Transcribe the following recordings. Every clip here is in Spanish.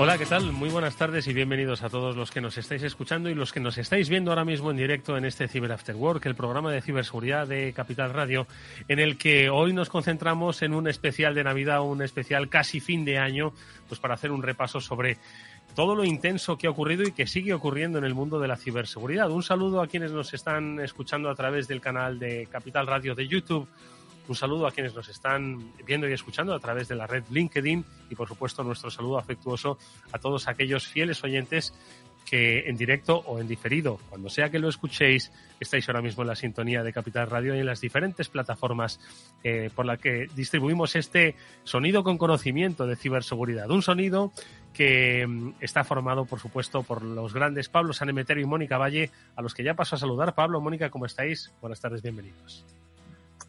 Hola, ¿qué tal? Muy buenas tardes y bienvenidos a todos los que nos estáis escuchando y los que nos estáis viendo ahora mismo en directo en este Cyber After Work, el programa de ciberseguridad de Capital Radio, en el que hoy nos concentramos en un especial de Navidad, un especial casi fin de año, pues para hacer un repaso sobre todo lo intenso que ha ocurrido y que sigue ocurriendo en el mundo de la ciberseguridad. Un saludo a quienes nos están escuchando a través del canal de Capital Radio de YouTube un saludo a quienes nos están viendo y escuchando a través de la red LinkedIn y, por supuesto, nuestro saludo afectuoso a todos aquellos fieles oyentes que en directo o en diferido, cuando sea que lo escuchéis, estáis ahora mismo en la sintonía de Capital Radio y en las diferentes plataformas eh, por las que distribuimos este sonido con conocimiento de ciberseguridad. Un sonido que mm, está formado, por supuesto, por los grandes Pablo Sanemeterio y Mónica Valle, a los que ya paso a saludar. Pablo, Mónica, ¿cómo estáis? Buenas tardes, bienvenidos.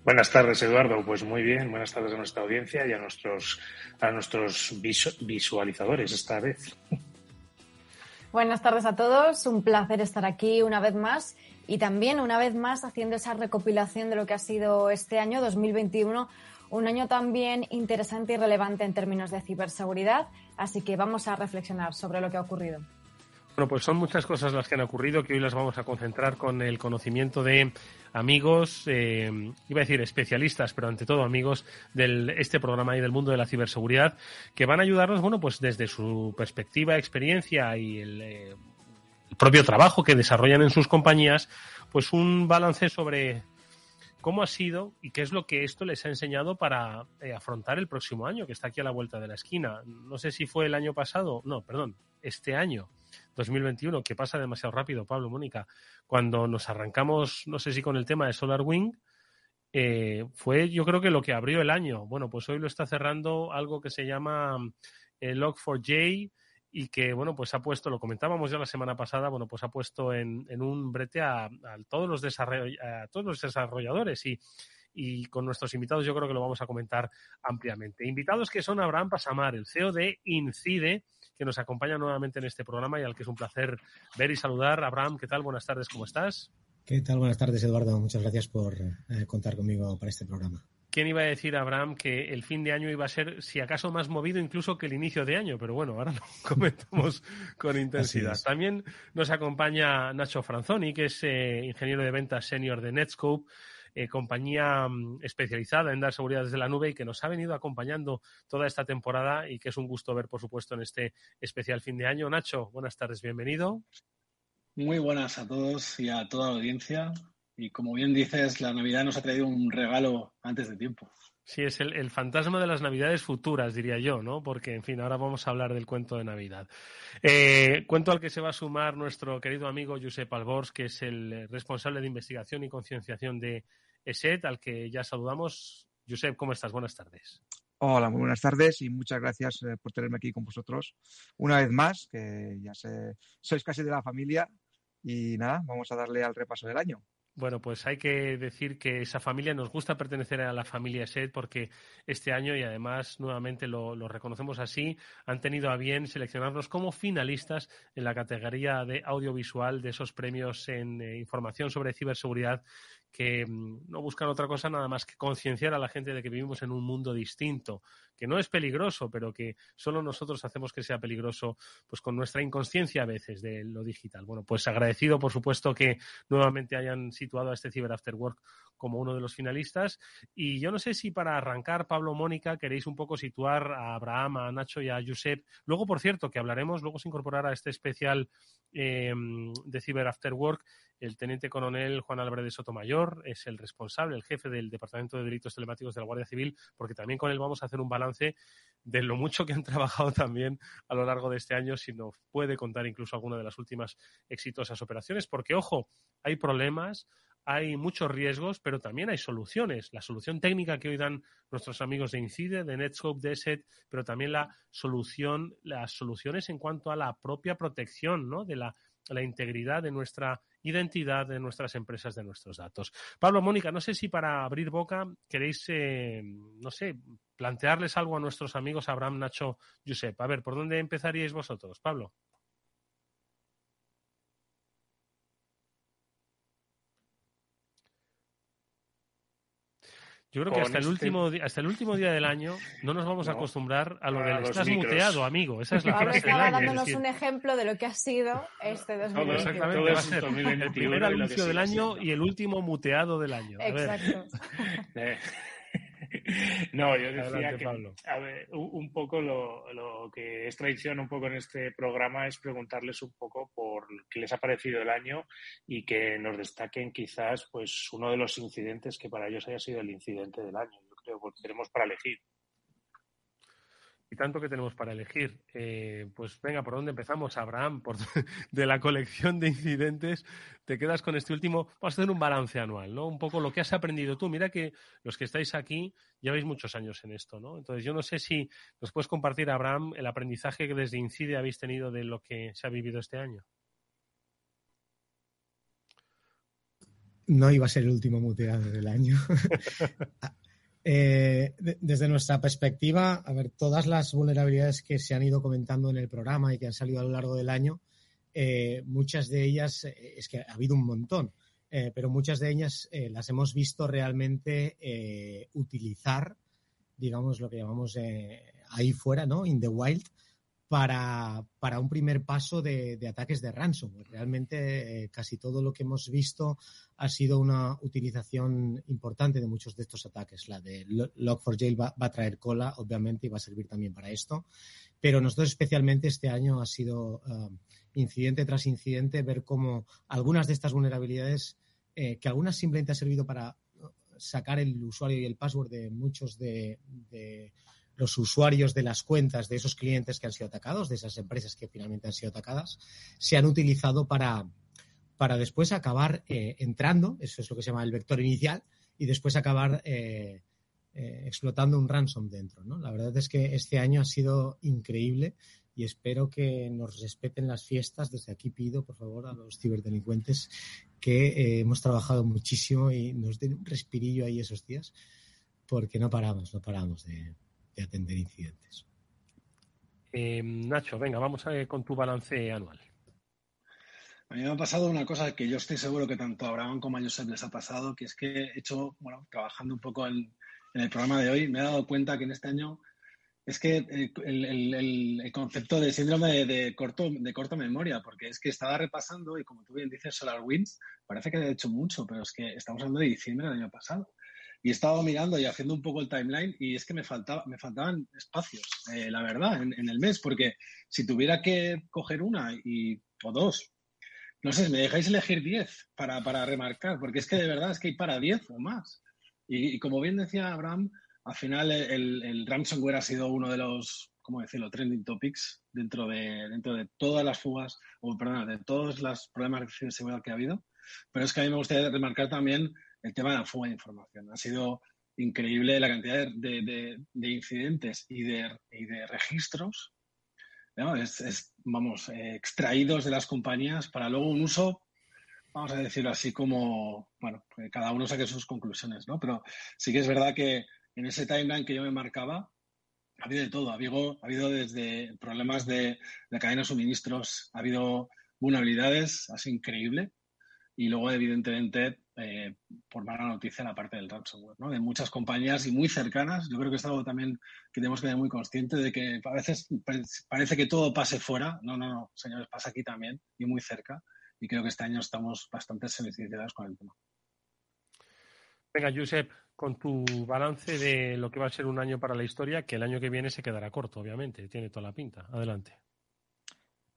Buenas tardes, Eduardo. Pues muy bien, buenas tardes a nuestra audiencia y a nuestros, a nuestros visualizadores esta vez. Buenas tardes a todos, un placer estar aquí una vez más y también una vez más haciendo esa recopilación de lo que ha sido este año 2021, un año también interesante y relevante en términos de ciberseguridad, así que vamos a reflexionar sobre lo que ha ocurrido. Bueno, pues son muchas cosas las que han ocurrido que hoy las vamos a concentrar con el conocimiento de amigos, eh, iba a decir especialistas, pero ante todo amigos de este programa y del mundo de la ciberseguridad, que van a ayudarnos, bueno, pues desde su perspectiva, experiencia y el, eh, el propio trabajo que desarrollan en sus compañías, pues un balance sobre cómo ha sido y qué es lo que esto les ha enseñado para eh, afrontar el próximo año, que está aquí a la vuelta de la esquina. No sé si fue el año pasado, no, perdón, este año 2021, que pasa demasiado rápido, Pablo, Mónica, cuando nos arrancamos, no sé si con el tema de SolarWing, eh, fue yo creo que lo que abrió el año. Bueno, pues hoy lo está cerrando algo que se llama eh, Log4j y que, bueno, pues ha puesto, lo comentábamos ya la semana pasada, bueno, pues ha puesto en, un brete a, todos los a todos los desarrolladores y, y con nuestros invitados yo creo que lo vamos a comentar ampliamente. Invitados que son Abraham Pasamar, el CEO de Incide, que nos acompaña nuevamente en este programa y al que es un placer ver y saludar. Abraham, ¿qué tal? Buenas tardes, ¿cómo estás? ¿Qué tal? Buenas tardes, Eduardo. Muchas gracias por eh, contar conmigo para este programa. ¿Quién iba a decir, Abraham, que el fin de año iba a ser, si acaso, más movido incluso que el inicio de año? Pero bueno, ahora lo comentamos con intensidad. También nos acompaña Nacho Franzoni, que es eh, ingeniero de ventas senior de Netscope. Eh, compañía mm, especializada en dar seguridad desde la nube y que nos ha venido acompañando toda esta temporada y que es un gusto ver, por supuesto, en este especial fin de año. Nacho, buenas tardes, bienvenido. Muy buenas a todos y a toda la audiencia. Y como bien dices, la Navidad nos ha traído un regalo antes de tiempo. Sí, es el, fantasma de las Navidades futuras, diría yo, ¿no? Porque, en fin, ahora vamos a hablar del cuento de Navidad. Eh, cuento al que se va a sumar nuestro querido amigo Josep Albors, que es el responsable de investigación y concienciación de ESET, al que ya saludamos. Josep, ¿cómo estás? Buenas tardes. Hola, muy buenas tardes y muchas gracias eh, por tenerme aquí con vosotros una vez más, que ya sé, sois casi de la familia y nada, vamos a darle al repaso del año. Bueno, pues hay que decir que esa familia nos gusta pertenecer a la familia SED porque este año, y además nuevamente lo, reconocemos así, han tenido a bien seleccionarnos como finalistas en la categoría de audiovisual de esos premios en eh, información sobre ciberseguridad que mm, no buscan otra cosa nada más que concienciar a la gente de que vivimos en un mundo distinto, que no es peligroso, pero que solo nosotros hacemos que sea peligroso, pues con nuestra inconsciencia a veces de lo digital. Bueno, pues agradecido, por supuesto, que nuevamente hayan situado a este Cyber After Work como uno de los finalistas. Y yo no sé si para arrancar, Pablo Mónica, queréis un poco situar a Abraham, a Nacho y a Josep. Luego, por cierto, que hablaremos, luego se incorporará a este especial eh, de Cyber After Work el teniente coronel Juan Álvarez de Sotomayor es el responsable, el jefe del Departamento de Delitos Telemáticos de la Guardia Civil, porque también con él vamos a hacer un balance de lo mucho que han trabajado también a lo largo de este año, si nos puede contar incluso alguna de las últimas exitosas operaciones, porque ojo, hay problemas, hay muchos riesgos, pero también hay soluciones. La solución técnica que hoy dan nuestros amigos de Incide, de Netscope, de ESET, pero también la solución, las soluciones en cuanto a la propia protección, ¿no? De la, la integridad de nuestra identidad de nuestras empresas, de nuestros datos. Pablo, Mónica, no sé si para abrir boca queréis, eh, no sé, plantearles algo a nuestros amigos Abraham, Nacho, Josep. A ver, ¿por dónde empezaríais vosotros, Pablo? Yo creo que hasta el, este último, hasta el último día del año no nos vamos a acostumbrar a lo de estás muteado, amigo. Esa es la Ahora estaba dándonos un ejemplo de lo que ha sido este 2021. Exactamente, va a ser el primer anuncio del año y el último muteado del año. Exacto. no, yo decía que a ver, un poco lo, lo, que es tradición un poco en este programa es preguntarles un poco por qué les ha parecido el año y que nos destaquen quizás pues uno de los incidentes que para ellos haya sido el incidente del año. Yo creo que tenemos para elegir y tanto que tenemos para elegir. Eh, pues venga, ¿por dónde empezamos? Abraham, por, de la colección de incidentes, te quedas con este último. Vamos a hacer un balance anual, ¿no? Un poco lo que has aprendido tú. Mira que los que estáis aquí lleváis muchos años en esto, ¿no? Entonces, yo no sé si nos puedes compartir, Abraham, el aprendizaje que desde Incide habéis tenido de lo que se ha vivido este año. No iba a ser el último muteado del año. Eh, desde nuestra perspectiva, a ver, todas las vulnerabilidades que se han ido comentando en el programa y que han salido a lo largo del año, eh, muchas de ellas, eh, es que ha habido un montón, pero muchas de ellas las hemos visto realmente utilizar, digamos, lo que llamamos ahí fuera, ¿no? In the wild, para, para un primer paso de, ataques de ransomware. Realmente eh, casi todo lo que hemos visto ha sido una utilización importante de muchos de estos ataques. La de Log4j va, a traer cola, obviamente, y va a servir también para esto. Pero nosotros especialmente este año ha sido uh, incidente tras incidente ver cómo algunas de estas vulnerabilidades, eh, que algunas simplemente han servido para sacar el usuario y el password de muchos de los usuarios de las cuentas de esos clientes que han sido atacados, de esas empresas que finalmente han sido atacadas, se han utilizado para, para después acabar eh, entrando, eso es lo que se llama el vector inicial, y después acabar eh, eh, explotando un ransom dentro. ¿no? La verdad es que este año ha sido increíble y espero que nos respeten las fiestas. Desde aquí pido, por favor, a los ciberdelincuentes que eh, hemos trabajado muchísimo y nos den un respirillo ahí esos días, porque no paramos, no paramos de, de atender incidentes. Eh, Nacho, venga, vamos a ver con tu balance anual. A mí me ha pasado una cosa que yo estoy seguro que tanto a Abraham como a Josep les ha pasado, que es que he hecho, bueno, trabajando un poco en, en el programa de hoy, me he dado cuenta que en este año es que el, el, el concepto de síndrome de, de, corto, de corta memoria, porque es que estaba repasando y como tú bien dices, SolarWinds, parece que ha hecho mucho, pero es que estamos hablando de diciembre del año pasado. Y he estado mirando y haciendo un poco el timeline y es que me, faltaba, me faltaban espacios, eh, la verdad, en, en, el mes, porque si tuviera que coger una y, o dos, no sé, me dejáis elegir diez para, para remarcar, porque es que de verdad es que hay para diez o más. Y, y como bien decía Abraham, al final el, el, ransomware ha sido uno de los, ¿cómo decirlo?, trending topics dentro de, dentro de todas las fugas, o perdón, de todos los problemas de seguridad que ha habido. Pero es que a mí me gustaría remarcar también el tema de la fuga de información. Ha sido increíble la cantidad de, de, de incidentes y de, y de registros, ¿no? es, es, vamos, eh, extraídos de las compañías para luego un uso, vamos a decirlo así como, bueno, cada uno saque sus conclusiones, ¿no? Pero sí que es verdad que en ese timeline que yo me marcaba, ha habido de todo. Ha habido, ha habido desde problemas de, de cadena de suministros, ha habido vulnerabilidades, sido increíble. Y luego, evidentemente, eh, por mala noticia, la parte del ransomware, ¿no? De muchas compañías y muy cercanas. Yo creo que es algo también que tenemos que ser muy conscientes de que a veces parece que todo pase fuera. No, no, no, señores, pasa aquí también y muy cerca. Y creo que este año estamos bastante sensibilizados con el tema. Venga, Josep, con tu balance de lo que va a ser un año para la historia, que el año que viene se quedará corto, obviamente, tiene toda la pinta. Adelante.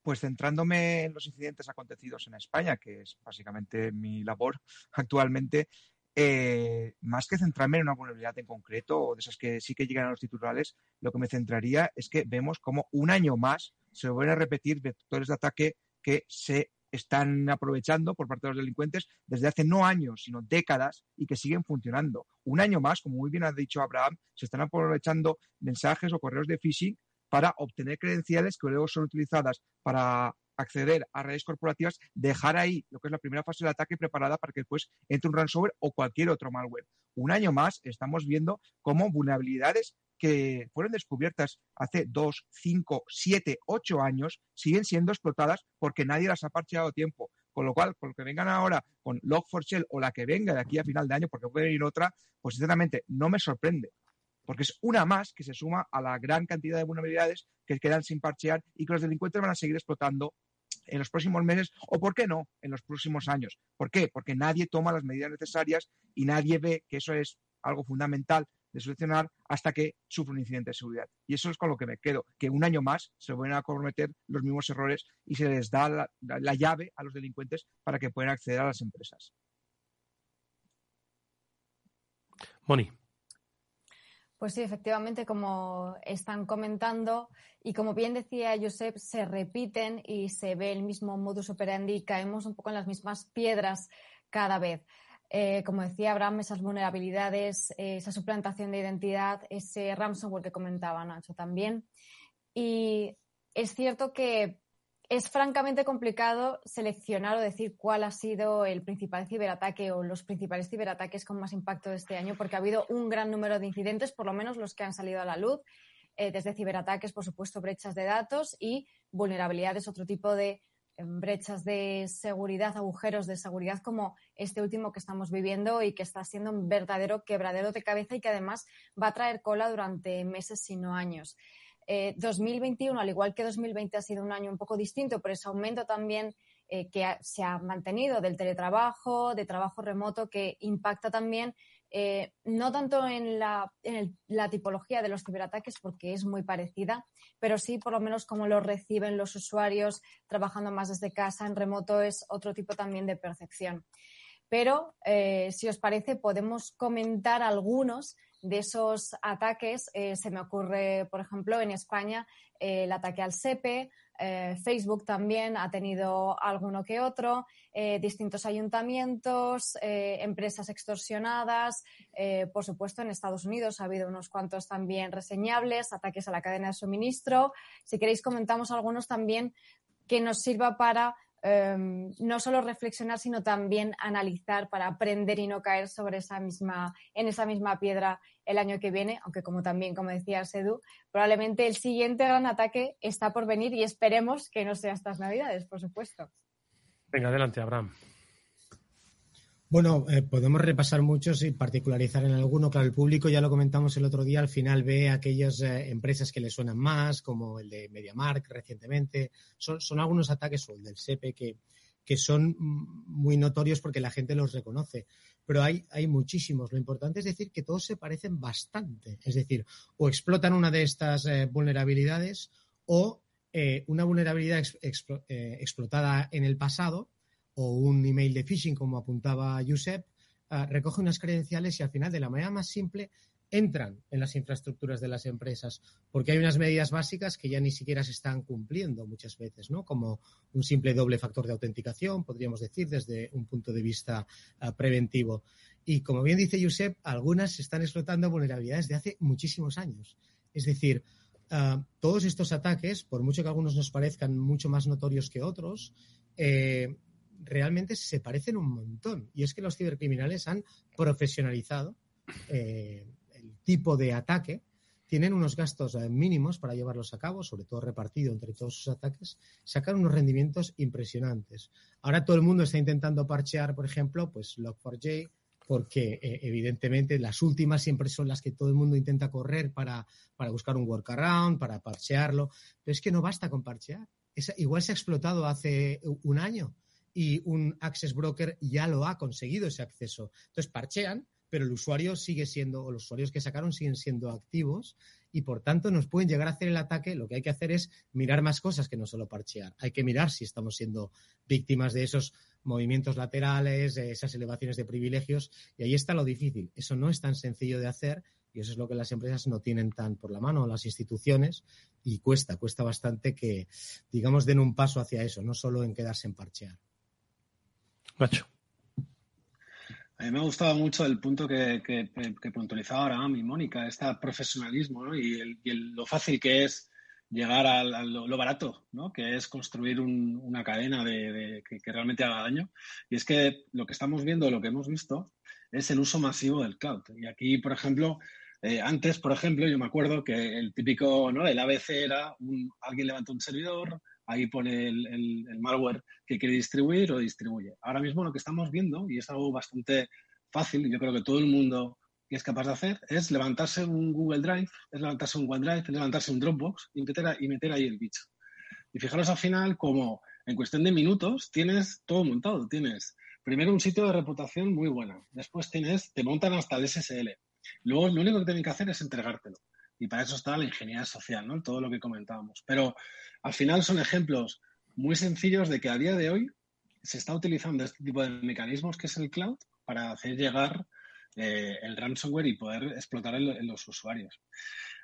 Pues centrándome en los incidentes acontecidos en España, que es básicamente mi labor actualmente, eh, más que centrarme en una vulnerabilidad en concreto o de esas que sí que llegan a los titulares, lo que me centraría es que vemos como un año más se vuelven a repetir vectores de ataque que se están aprovechando por parte de los delincuentes desde hace no años, sino décadas y que siguen funcionando. Un año más, como muy bien ha dicho Abraham, se están aprovechando mensajes o correos de phishing para obtener credenciales que luego son utilizadas para acceder a redes corporativas, dejar ahí lo que es la primera fase del ataque preparada para que después entre un ransomware o cualquier otro malware. Un año más estamos viendo cómo vulnerabilidades que fueron descubiertas hace dos, cinco, siete, ocho años siguen siendo explotadas porque nadie las ha parcheado a tiempo. Con lo cual, con lo que vengan ahora con Log4Shell o la que venga de aquí a final de año, porque puede venir otra, pues sinceramente no me sorprende. Porque es una más que se suma a la gran cantidad de vulnerabilidades que quedan sin parchear y que los delincuentes van a seguir explotando en los próximos meses o, ¿por qué no?, en los próximos años. ¿Por qué? Porque nadie toma las medidas necesarias y nadie ve que eso es algo fundamental de solucionar hasta que sufre un incidente de seguridad. Y eso es con lo que me quedo, que un año más se vuelven a cometer los mismos errores y se les da la, llave a los delincuentes para que puedan acceder a las empresas. Moni. Pues sí, efectivamente, como están comentando y como bien decía Josep, se repiten y se ve el mismo modus operandi caemos un poco en las mismas piedras cada vez. Eh, como decía Abraham, esas vulnerabilidades, esa suplantación de identidad, ese ransomware que comentaba Nacho también. Y es cierto que es francamente complicado seleccionar o decir cuál ha sido el principal ciberataque o los principales ciberataques con más impacto de este año, porque ha habido un gran número de incidentes, por lo menos los que han salido a la luz, eh, desde ciberataques, por supuesto, brechas de datos y vulnerabilidades, otro tipo de brechas de seguridad, agujeros de seguridad como este último que estamos viviendo y que está siendo un verdadero quebradero de cabeza y que además va a traer cola durante meses, si no años. 2021, eh, al igual que 2020, ha sido un año un poco distinto por ese aumento también eh, que se ha mantenido del teletrabajo, de trabajo remoto, que impacta también eh, no tanto en la, tipología de los ciberataques, porque es muy parecida, pero sí por lo menos cómo lo reciben los usuarios trabajando más desde casa, en remoto, es otro tipo también de percepción. Pero, si os parece, podemos comentar algunos de esos ataques. Eh, se me ocurre, por ejemplo, en España el ataque al SEPE, eh, Facebook también ha tenido alguno que otro, eh, distintos ayuntamientos, eh, empresas extorsionadas, por supuesto en Estados Unidos ha habido unos cuantos también reseñables, ataques a la cadena de suministro. Si queréis comentamos algunos también que nos sirva para Em, no solo reflexionar, sino también analizar para aprender y no caer sobre esa misma, en esa misma piedra el año que viene, aunque como también, como decía Sedu, probablemente el siguiente gran ataque está por venir y esperemos que no sea estas navidades, por supuesto. Venga, adelante, Abraham. Bueno, eh, podemos repasar muchos y particularizar en alguno. Claro, el público, ya lo comentamos el otro día, al final ve aquellas eh, empresas que le suenan más, como el de MediaMark recientemente. Son, algunos ataques, o el del SEPE, que, que son muy notorios porque la gente los reconoce. Pero hay, hay muchísimos. Lo importante es decir que todos se parecen bastante. Es decir, o explotan una de estas eh, vulnerabilidades o una vulnerabilidad explotada en el pasado o un email de phishing, como apuntaba Josep, ah, recoge unas credenciales y al final, de la manera más simple, entran en las infraestructuras de las empresas, porque hay unas medidas básicas que ya ni siquiera se están cumpliendo muchas veces, ¿no? Como un simple doble factor de autenticación, podríamos decir, desde un punto de vista ah, preventivo. Y como bien dice Josep, algunas se están explotando vulnerabilidades de hace muchísimos años. Es decir, ah, todos estos ataques, por mucho que algunos nos parezcan mucho más notorios que otros, eh, realmente se parecen un montón. Y es que los cibercriminales han profesionalizado eh, el tipo de ataque, tienen unos gastos eh, mínimos para llevarlos a cabo, sobre todo repartido entre todos sus ataques, sacan unos rendimientos impresionantes. Ahora todo el mundo está intentando parchear, por ejemplo, pues Log4j, porque eh, evidentemente las últimas siempre son las que todo el mundo intenta correr para, para buscar un workaround, para parchearlo, pero es que no basta con parchear. igual se ha explotado hace un año y un access broker ya lo ha conseguido ese acceso. Entonces parchean, pero el usuario sigue siendo, o los usuarios que sacaron siguen siendo activos y por tanto nos pueden llegar a hacer el ataque. Lo que hay que hacer es mirar más cosas que no solo parchear. Hay que mirar si estamos siendo víctimas de esos movimientos laterales, esas elevaciones de privilegios y ahí está lo difícil. Eso no es tan sencillo de hacer y eso es lo que las empresas no tienen tan por la mano, las instituciones, y cuesta, cuesta bastante que, digamos, den un paso hacia eso, no solo en quedarse en parchear. A mí me ha gustado mucho el punto que, puntualizaba ahora mi Mónica, este profesionalismo y, lo fácil que es llegar a, lo, barato, ¿no? que es construir una cadena de, que, realmente haga daño. Y es que lo que estamos viendo, lo que hemos visto, es el uso masivo del cloud. Y aquí, por ejemplo, eh, antes, por ejemplo, yo me acuerdo que el típico, ¿no? El ABC era un, alguien levanta un servidor, ahí pone el, malware que quiere distribuir o distribuye. Ahora mismo lo que estamos viendo, y es algo bastante fácil, yo creo que todo el mundo es capaz de hacer, es levantarse un Google Drive, es levantarse un OneDrive, es levantarse un Dropbox y meter, y ahí el bicho. Y fijaros al final como en cuestión de minutos tienes todo montado. Tienes primero un sitio de reputación muy bueno, después tienes, te montan hasta el SSL, Luego lo único que tienen que hacer es entregártelo. Y para eso está la ingeniería social, ¿no? Todo lo que comentábamos. Pero al final son ejemplos muy sencillos de que a día de hoy se está utilizando este tipo de mecanismos que es el cloud para hacer llegar eh, el ransomware y poder explotar en, los usuarios.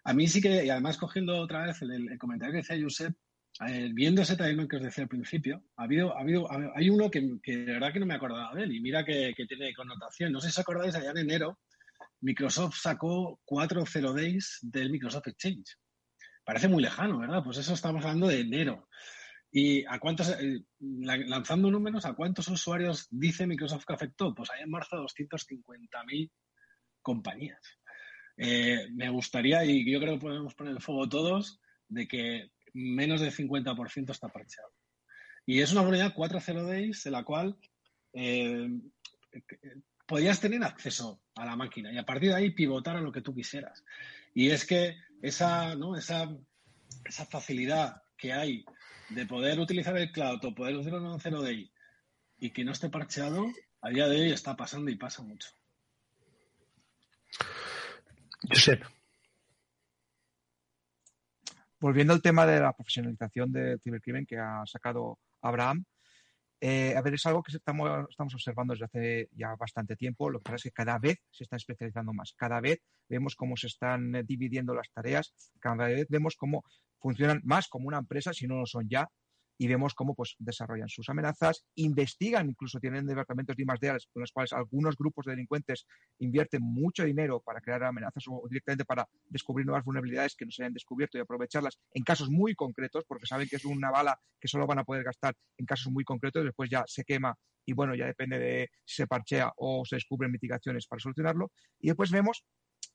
A mí sí que, y además cogiendo otra vez el, comentario que decía Josep, eh, viendo ese timeline que os decía al principio, ha habido, ha habido, hay uno que, de verdad que no me acordaba de él y mira que, que tiene connotación. No sé si os acordáis, allá en enero Microsoft sacó 4.0 days del Microsoft Exchange. Parece muy lejano, ¿verdad? Pues eso estamos hablando de enero. ¿Y a cuántos, eh, lanzando números, a cuántos usuarios dice Microsoft que afectó? Pues hay en marzo 250.000 compañías. Eh, me gustaría, y yo creo que podemos poner el fuego todos, de que menos del 50% está parcheado. Y es una unidad 4.0 days en la cual eh, podías tener acceso a la máquina y a partir de ahí pivotar a lo que tú quisieras. Y es que esa, ¿no? esa, esa facilidad que hay de poder utilizar el cloud o poder usar un 0 day y que no esté parcheado, a día de hoy está pasando y pasa mucho. Josep. Volviendo al tema de la profesionalización del cibercrimen que ha sacado Abraham, eh, a ver, es algo que estamos, estamos observando desde hace ya bastante tiempo. Lo que pasa es que cada vez se está especializando más. Cada vez vemos cómo se están eh, dividiendo las tareas. Cada vez vemos cómo funcionan más como una empresa, si no lo son ya, y vemos cómo pues, desarrollan sus amenazas, investigan, incluso tienen departamentos de I+D con los cuales algunos grupos de delincuentes invierten mucho dinero para crear amenazas o directamente para descubrir nuevas vulnerabilidades que no se hayan descubierto y aprovecharlas en casos muy concretos, porque saben que es una bala que solo van a poder gastar en casos muy concretos, después ya se quema y bueno, ya depende de si se parchea o se descubren mitigaciones para solucionarlo. Y después vemos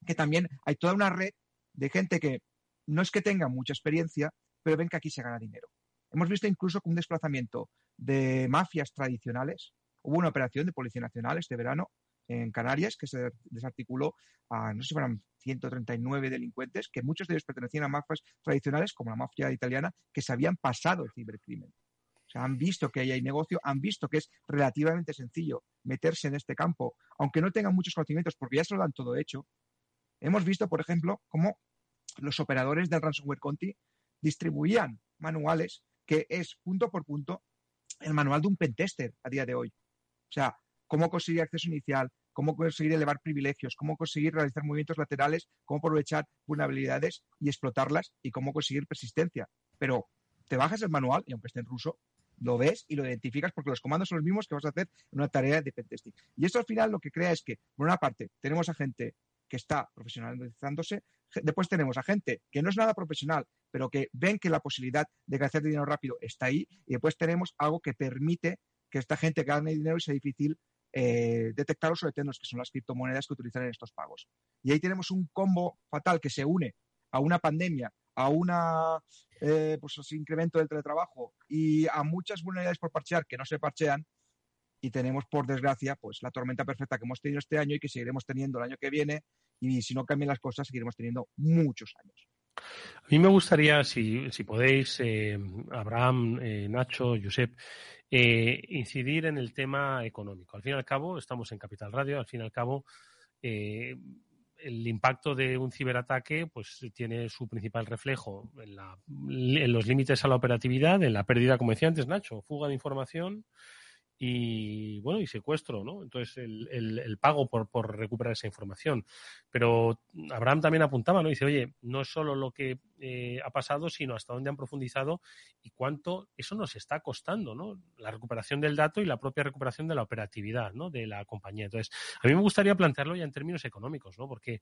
que también hay toda una red de gente que no es que tenga mucha experiencia, pero ven que aquí se gana dinero. Hemos visto incluso un desplazamiento de mafias tradicionales. Hubo una operación de Policía Nacional este verano en Canarias que se desarticuló a, no sé si fueran 139 delincuentes, que muchos de ellos pertenecían a mafias tradicionales, como la mafia italiana, que se habían pasado el cibercrimen. O sea, han visto que ahí hay negocio, han visto que es relativamente sencillo meterse en este campo, aunque no tengan muchos conocimientos, porque ya se lo dan todo hecho. Hemos visto, por ejemplo, cómo los operadores del ransomware Conti distribuían manuales que es punto por punto el manual de un pentester a día de hoy. O sea, cómo conseguir acceso inicial, cómo conseguir elevar privilegios, cómo conseguir realizar movimientos laterales, cómo aprovechar vulnerabilidades y explotarlas y cómo conseguir persistencia. Pero te bajas el manual y aunque esté en ruso, lo ves y lo identificas porque los comandos son los mismos que vas a hacer en una tarea de pentesting. Y esto al final lo que crea es que, por una parte, tenemos a gente que está profesionalizándose, después tenemos a gente que no es nada profesional, pero que ven que la posibilidad de hacer dinero rápido está ahí, y después tenemos algo que permite que esta gente gane dinero y sea difícil eh, detectar los sobretendos, que son las criptomonedas que utilizan en estos pagos. Y ahí tenemos un combo fatal que se une a una pandemia, a un eh, pues, incremento del teletrabajo y a muchas vulnerabilidades por parchear que no se parchean. Y tenemos, por desgracia, pues la tormenta perfecta que hemos tenido este año y que seguiremos teniendo el año que viene. Y si no cambian las cosas, seguiremos teniendo muchos años. A mí me gustaría, si, si podéis, eh, Abraham, eh, Nacho, Josep, eh, incidir en el tema económico. Al fin y al cabo, estamos en Capital Radio, al fin y al cabo, eh, el impacto de un ciberataque pues tiene su principal reflejo en, en los límites a la operatividad, en la pérdida, como decía antes Nacho, fuga de información, y bueno, y secuestro, ¿no? Entonces, el, el, pago por, por, recuperar esa información. Pero Abraham también apuntaba, ¿no? Dice, oye, no es solo lo que eh, ha pasado, sino hasta dónde han profundizado y cuánto eso nos está costando, ¿no? La recuperación del dato y la propia recuperación de la operatividad, ¿no? De la compañía. Entonces, a mí me gustaría plantearlo ya en términos económicos, ¿no? Porque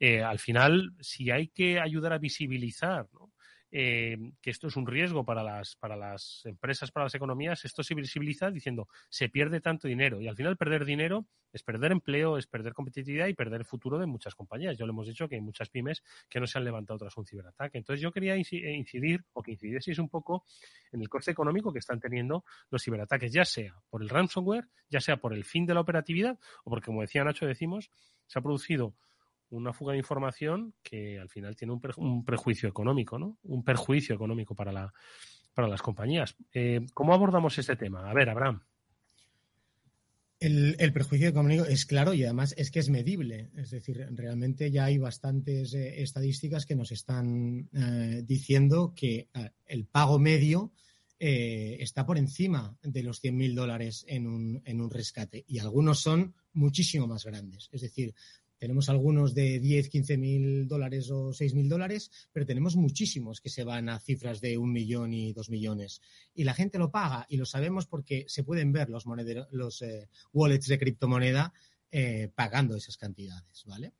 eh, al final, si hay que ayudar a visibilizar, ¿no? Eh, que esto es un riesgo para las, para las empresas, para las economías, esto se visibiliza diciendo se pierde tanto dinero y al final perder dinero es perder empleo, es perder competitividad y perder el futuro de muchas compañías. Ya lo hemos dicho que hay muchas pymes que no se han levantado tras un ciberataque. Entonces yo quería eh, incidir o que incidieseis un poco en el coste económico que están teniendo los ciberataques, ya sea por el ransomware, ya sea por el fin de la operatividad o porque, como decía Nacho, decimos, se ha producido una fuga de información que al final tiene un, prejuicio económico, ¿no? Un perjuicio económico para, la, para las compañías. Eh, ¿Cómo abordamos este tema? A ver, Abraham. El, el, prejuicio económico es claro y además es que es medible. Es decir, realmente ya hay bastantes eh, estadísticas que nos están eh, diciendo que el pago medio está por encima de los 100.000 dólares en un, en un rescate y algunos son muchísimo más grandes. Es decir, tenemos algunos de 10, 15 mil dólares o 6 mil dólares, pero tenemos muchísimos que se van a cifras de un millón y dos millones. Y la gente lo paga y lo sabemos porque se pueden ver los, los eh, wallets de criptomoneda eh, pagando esas cantidades, ¿vale?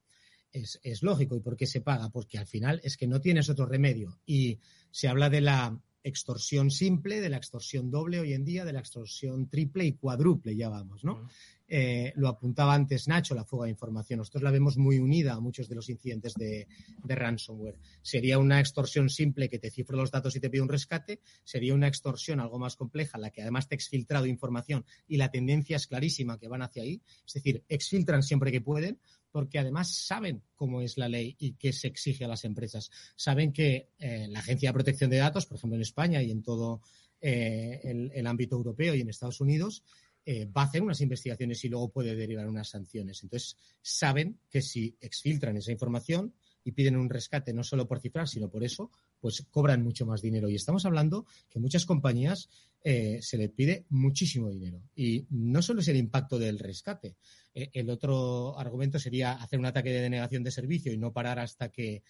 Es lógico. ¿Y por qué se paga? Porque al final es que no tienes otro remedio. Y se habla de la extorsión simple, de la extorsión doble hoy en día, de la extorsión triple y cuádruple, ya vamos, ¿no? Eh, lo apuntaba antes Nacho, la fuga de información. Nosotros la vemos muy unida a muchos de los incidentes de, ransomware. Sería una extorsión simple que te cifra los datos y te pide un rescate. Sería una extorsión algo más compleja, la que además te exfiltrado información y la tendencia es clarísima que van hacia ahí. Es decir, exfiltran siempre que pueden porque además saben cómo es la ley y qué se exige a las empresas. Saben que eh, la Agencia de Protección de Datos, por ejemplo en España y en todo eh, el ámbito europeo y en Estados Unidos, eh, va a hacer unas investigaciones y luego puede derivar unas sanciones. Entonces, saben que si exfiltran esa información y piden un rescate no solo por cifrar, sino por eso, pues cobran mucho más dinero. Y estamos hablando que muchas compañías eh, se les pide muchísimo dinero. Y no solo es el impacto del rescate. Eh, el otro argumento sería hacer un ataque de denegación de servicio y no parar hasta que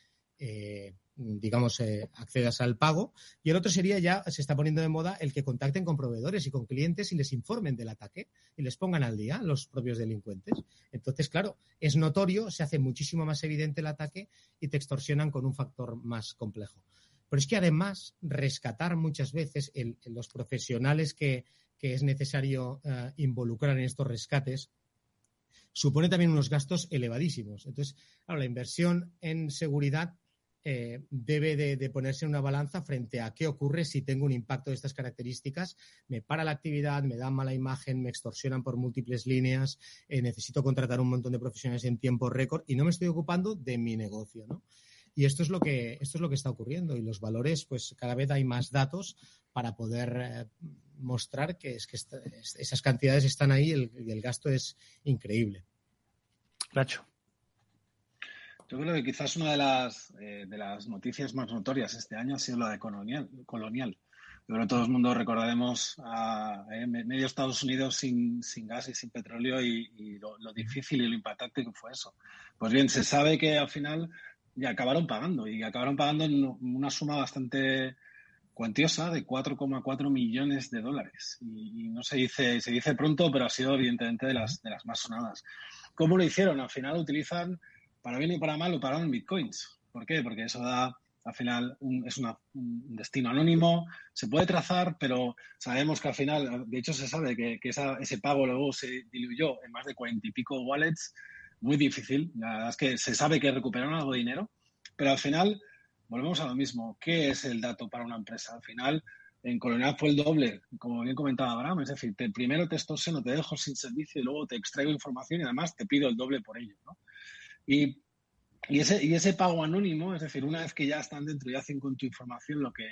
digamos, eh, accedas al pago. Y el otro sería ya, se está poniendo de moda el que contacten con proveedores y con clientes y les informen del ataque y les pongan al día los propios delincuentes. Entonces, claro, es notorio, se hace muchísimo más evidente el ataque y te extorsionan con un factor más complejo. Pero es que además, rescatar muchas veces los profesionales que, es necesario eh, involucrar en estos rescates, supone también unos gastos elevadísimos. Entonces, claro, la inversión en seguridad eh, debe de, ponerse en una balanza frente a qué ocurre si tengo un impacto de estas características, me para la actividad, me dan mala imagen, me extorsionan por múltiples líneas, eh, necesito contratar un montón de profesionales en tiempo récord y no me estoy ocupando de mi negocio, ¿no? Y esto es lo que, esto es lo que está ocurriendo. Y los valores, pues cada vez hay más datos para poder eh, mostrar que, es que esas cantidades están ahí y el, gasto es increíble. Nacho. Yo creo que quizás una de las, eh, de las noticias más notorias este año ha sido la de Colonial. Colonial. Yo creo que todo el mundo recordaremos a, eh, medio Estados Unidos sin, sin, gas y sin petróleo y, lo, difícil y lo impactante que fue eso. Pues bien, se sabe que al final ya acabaron pagando y acabaron pagando una suma bastante cuantiosa de 4,4 millones de dólares. Y, no se dice, se dice pronto, pero ha sido evidentemente de las, de las más sonadas. ¿Cómo lo hicieron? Al final utilizan para bien y para mal lo pagaron en bitcoins. ¿Por qué? Porque eso da, al final, es un destino anónimo, se puede trazar, pero sabemos que al final, de hecho se sabe que, ese pago luego se diluyó en más de cuarenta y pico wallets, muy difícil. La verdad es que se sabe que recuperaron algo de dinero, pero al final volvemos a lo mismo. ¿Qué es el dato para una empresa? Al final, en Colonial fue el doble, como bien comentaba Abraham, es decir, primero te extorsiono, te dejo sin servicio y luego te extraigo información y además te pido el doble por ello. ¿no? Y, ese, y ese pago anónimo, es decir, una vez que ya están dentro y hacen con tu información lo que,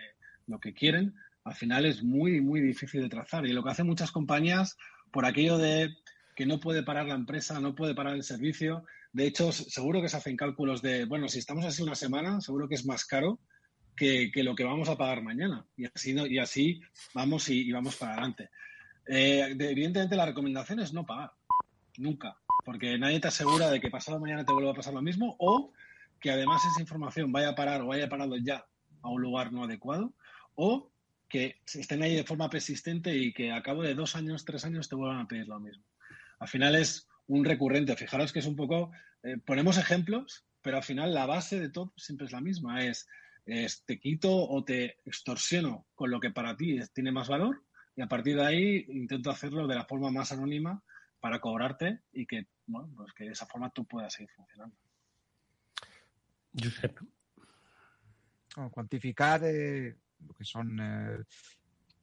lo que quieren, al final es muy, muy difícil de trazar. Y lo que hacen muchas compañías, por aquello de que no puede parar la empresa, no puede parar el servicio, De hecho, seguro que se hacen cálculos de, bueno, si estamos así una semana, seguro que es más caro que, lo que vamos a pagar mañana. Y así, y vamos y, vamos para adelante. Eh, evidentemente, la recomendación es no pagar. Nunca. Porque nadie te asegura de que pasado mañana te vuelva a pasar lo mismo o que además esa información vaya a parar o vaya parado ya a un lugar no adecuado o que estén ahí de forma persistente y que a cabo de dos años, tres años te vuelvan a pedir lo mismo. Al final es un recurrente. Fijaros que es un poco, eh, ponemos ejemplos, pero al final la base de todo siempre es la misma. Es, te quito o te extorsiono con lo que para ti tiene más valor y a partir de ahí intento hacerlo de la forma más anónima para cobrarte y que, bueno, pues que de esa forma tú puedas seguir funcionando. Josep. cuantificar eh, lo que son eh,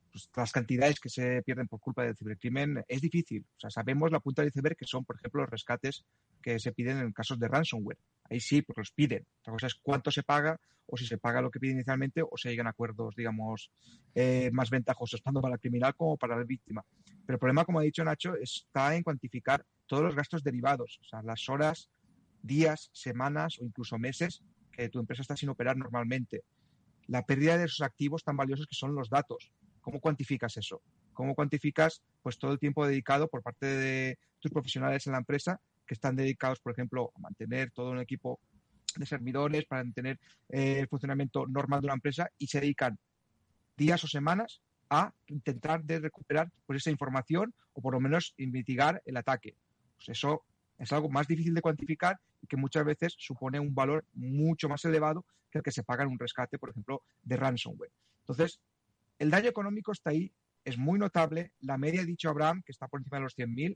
pues, las cantidades que se pierden por culpa del cibercrimen es difícil. O sea, sabemos la punta del iceberg que son, por ejemplo, los rescates que se piden en casos de ransomware. Ahí sí, pues los piden. Otra cosa es cuánto se paga o si se paga lo que pide inicialmente o se llegan a acuerdos, digamos, eh, más ventajosos, tanto para el criminal como para la víctima. Pero el problema, como ha dicho Nacho, está en cuantificar todos los gastos derivados, o sea, las horas, días, semanas o incluso meses que tu empresa está sin operar normalmente. La pérdida de esos activos tan valiosos que son los datos. ¿Cómo cuantificas eso? ¿Cómo cuantificas pues todo el tiempo dedicado por parte de tus profesionales en la empresa que están dedicados, por ejemplo, a mantener todo un equipo de servidores, para mantener eh, el funcionamiento normal de una empresa y se dedican días o semanas a intentar de recuperar pues, esa información o por lo menos mitigar el ataque. Pues eso es algo más difícil de cuantificar y que muchas veces supone un valor mucho más elevado que el que se paga en un rescate, por ejemplo, de ransomware. Entonces, el daño económico está ahí, es muy notable. La media, ha dicho Abraham, que está por encima de los 100.000.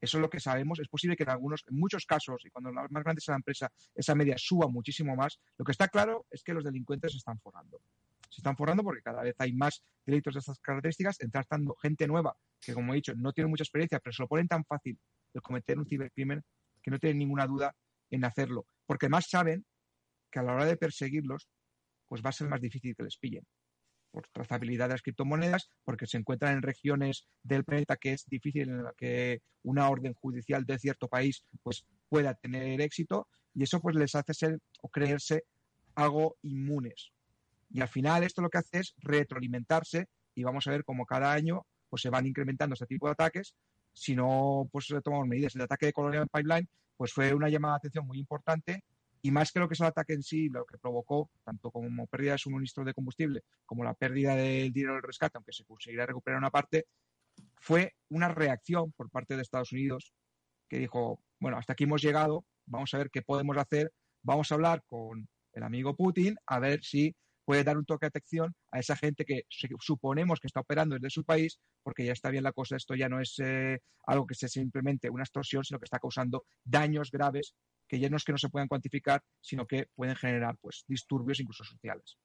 Eso es lo que sabemos. Es posible que en algunos, en muchos casos, y cuando más grande es la empresa, esa media suba muchísimo más. Lo que está claro es que los delincuentes se están forrando. Se están forrando porque cada vez hay más delitos de estas características, entrando gente nueva que, como he dicho, no tiene mucha experiencia, pero se lo ponen tan fácil de cometer un cibercrimen que no tienen ninguna duda en hacerlo. Porque más saben que a la hora de perseguirlos, pues va a ser más difícil que les pillen por trazabilidad de las criptomonedas, porque se encuentran en regiones del planeta que es difícil en la que una orden judicial de cierto país pues pueda tener éxito y eso pues les hace ser o creerse algo inmunes. Y al final esto lo que hace es retroalimentarse y vamos a ver cómo cada año pues se van incrementando este tipo de ataques si no pues tomamos medidas. El ataque de Colonial Pipeline pues fue una llamada de atención muy importante y más que lo que es el ataque en sí, lo que provocó, tanto como pérdida de suministro de combustible como la pérdida del dinero del rescate, aunque se conseguirá recuperar una parte, fue una reacción por parte de Estados Unidos que dijo, bueno, hasta aquí hemos llegado, vamos a ver qué podemos hacer, vamos a hablar con el amigo Putin a ver si puede dar un toque de atención a esa gente que suponemos que está operando desde su país, porque ya está bien la cosa, esto ya no es eh, algo que sea simplemente una extorsión, sino que está causando daños graves que ya no es que no se puedan cuantificar, sino que pueden generar pues disturbios incluso sociales.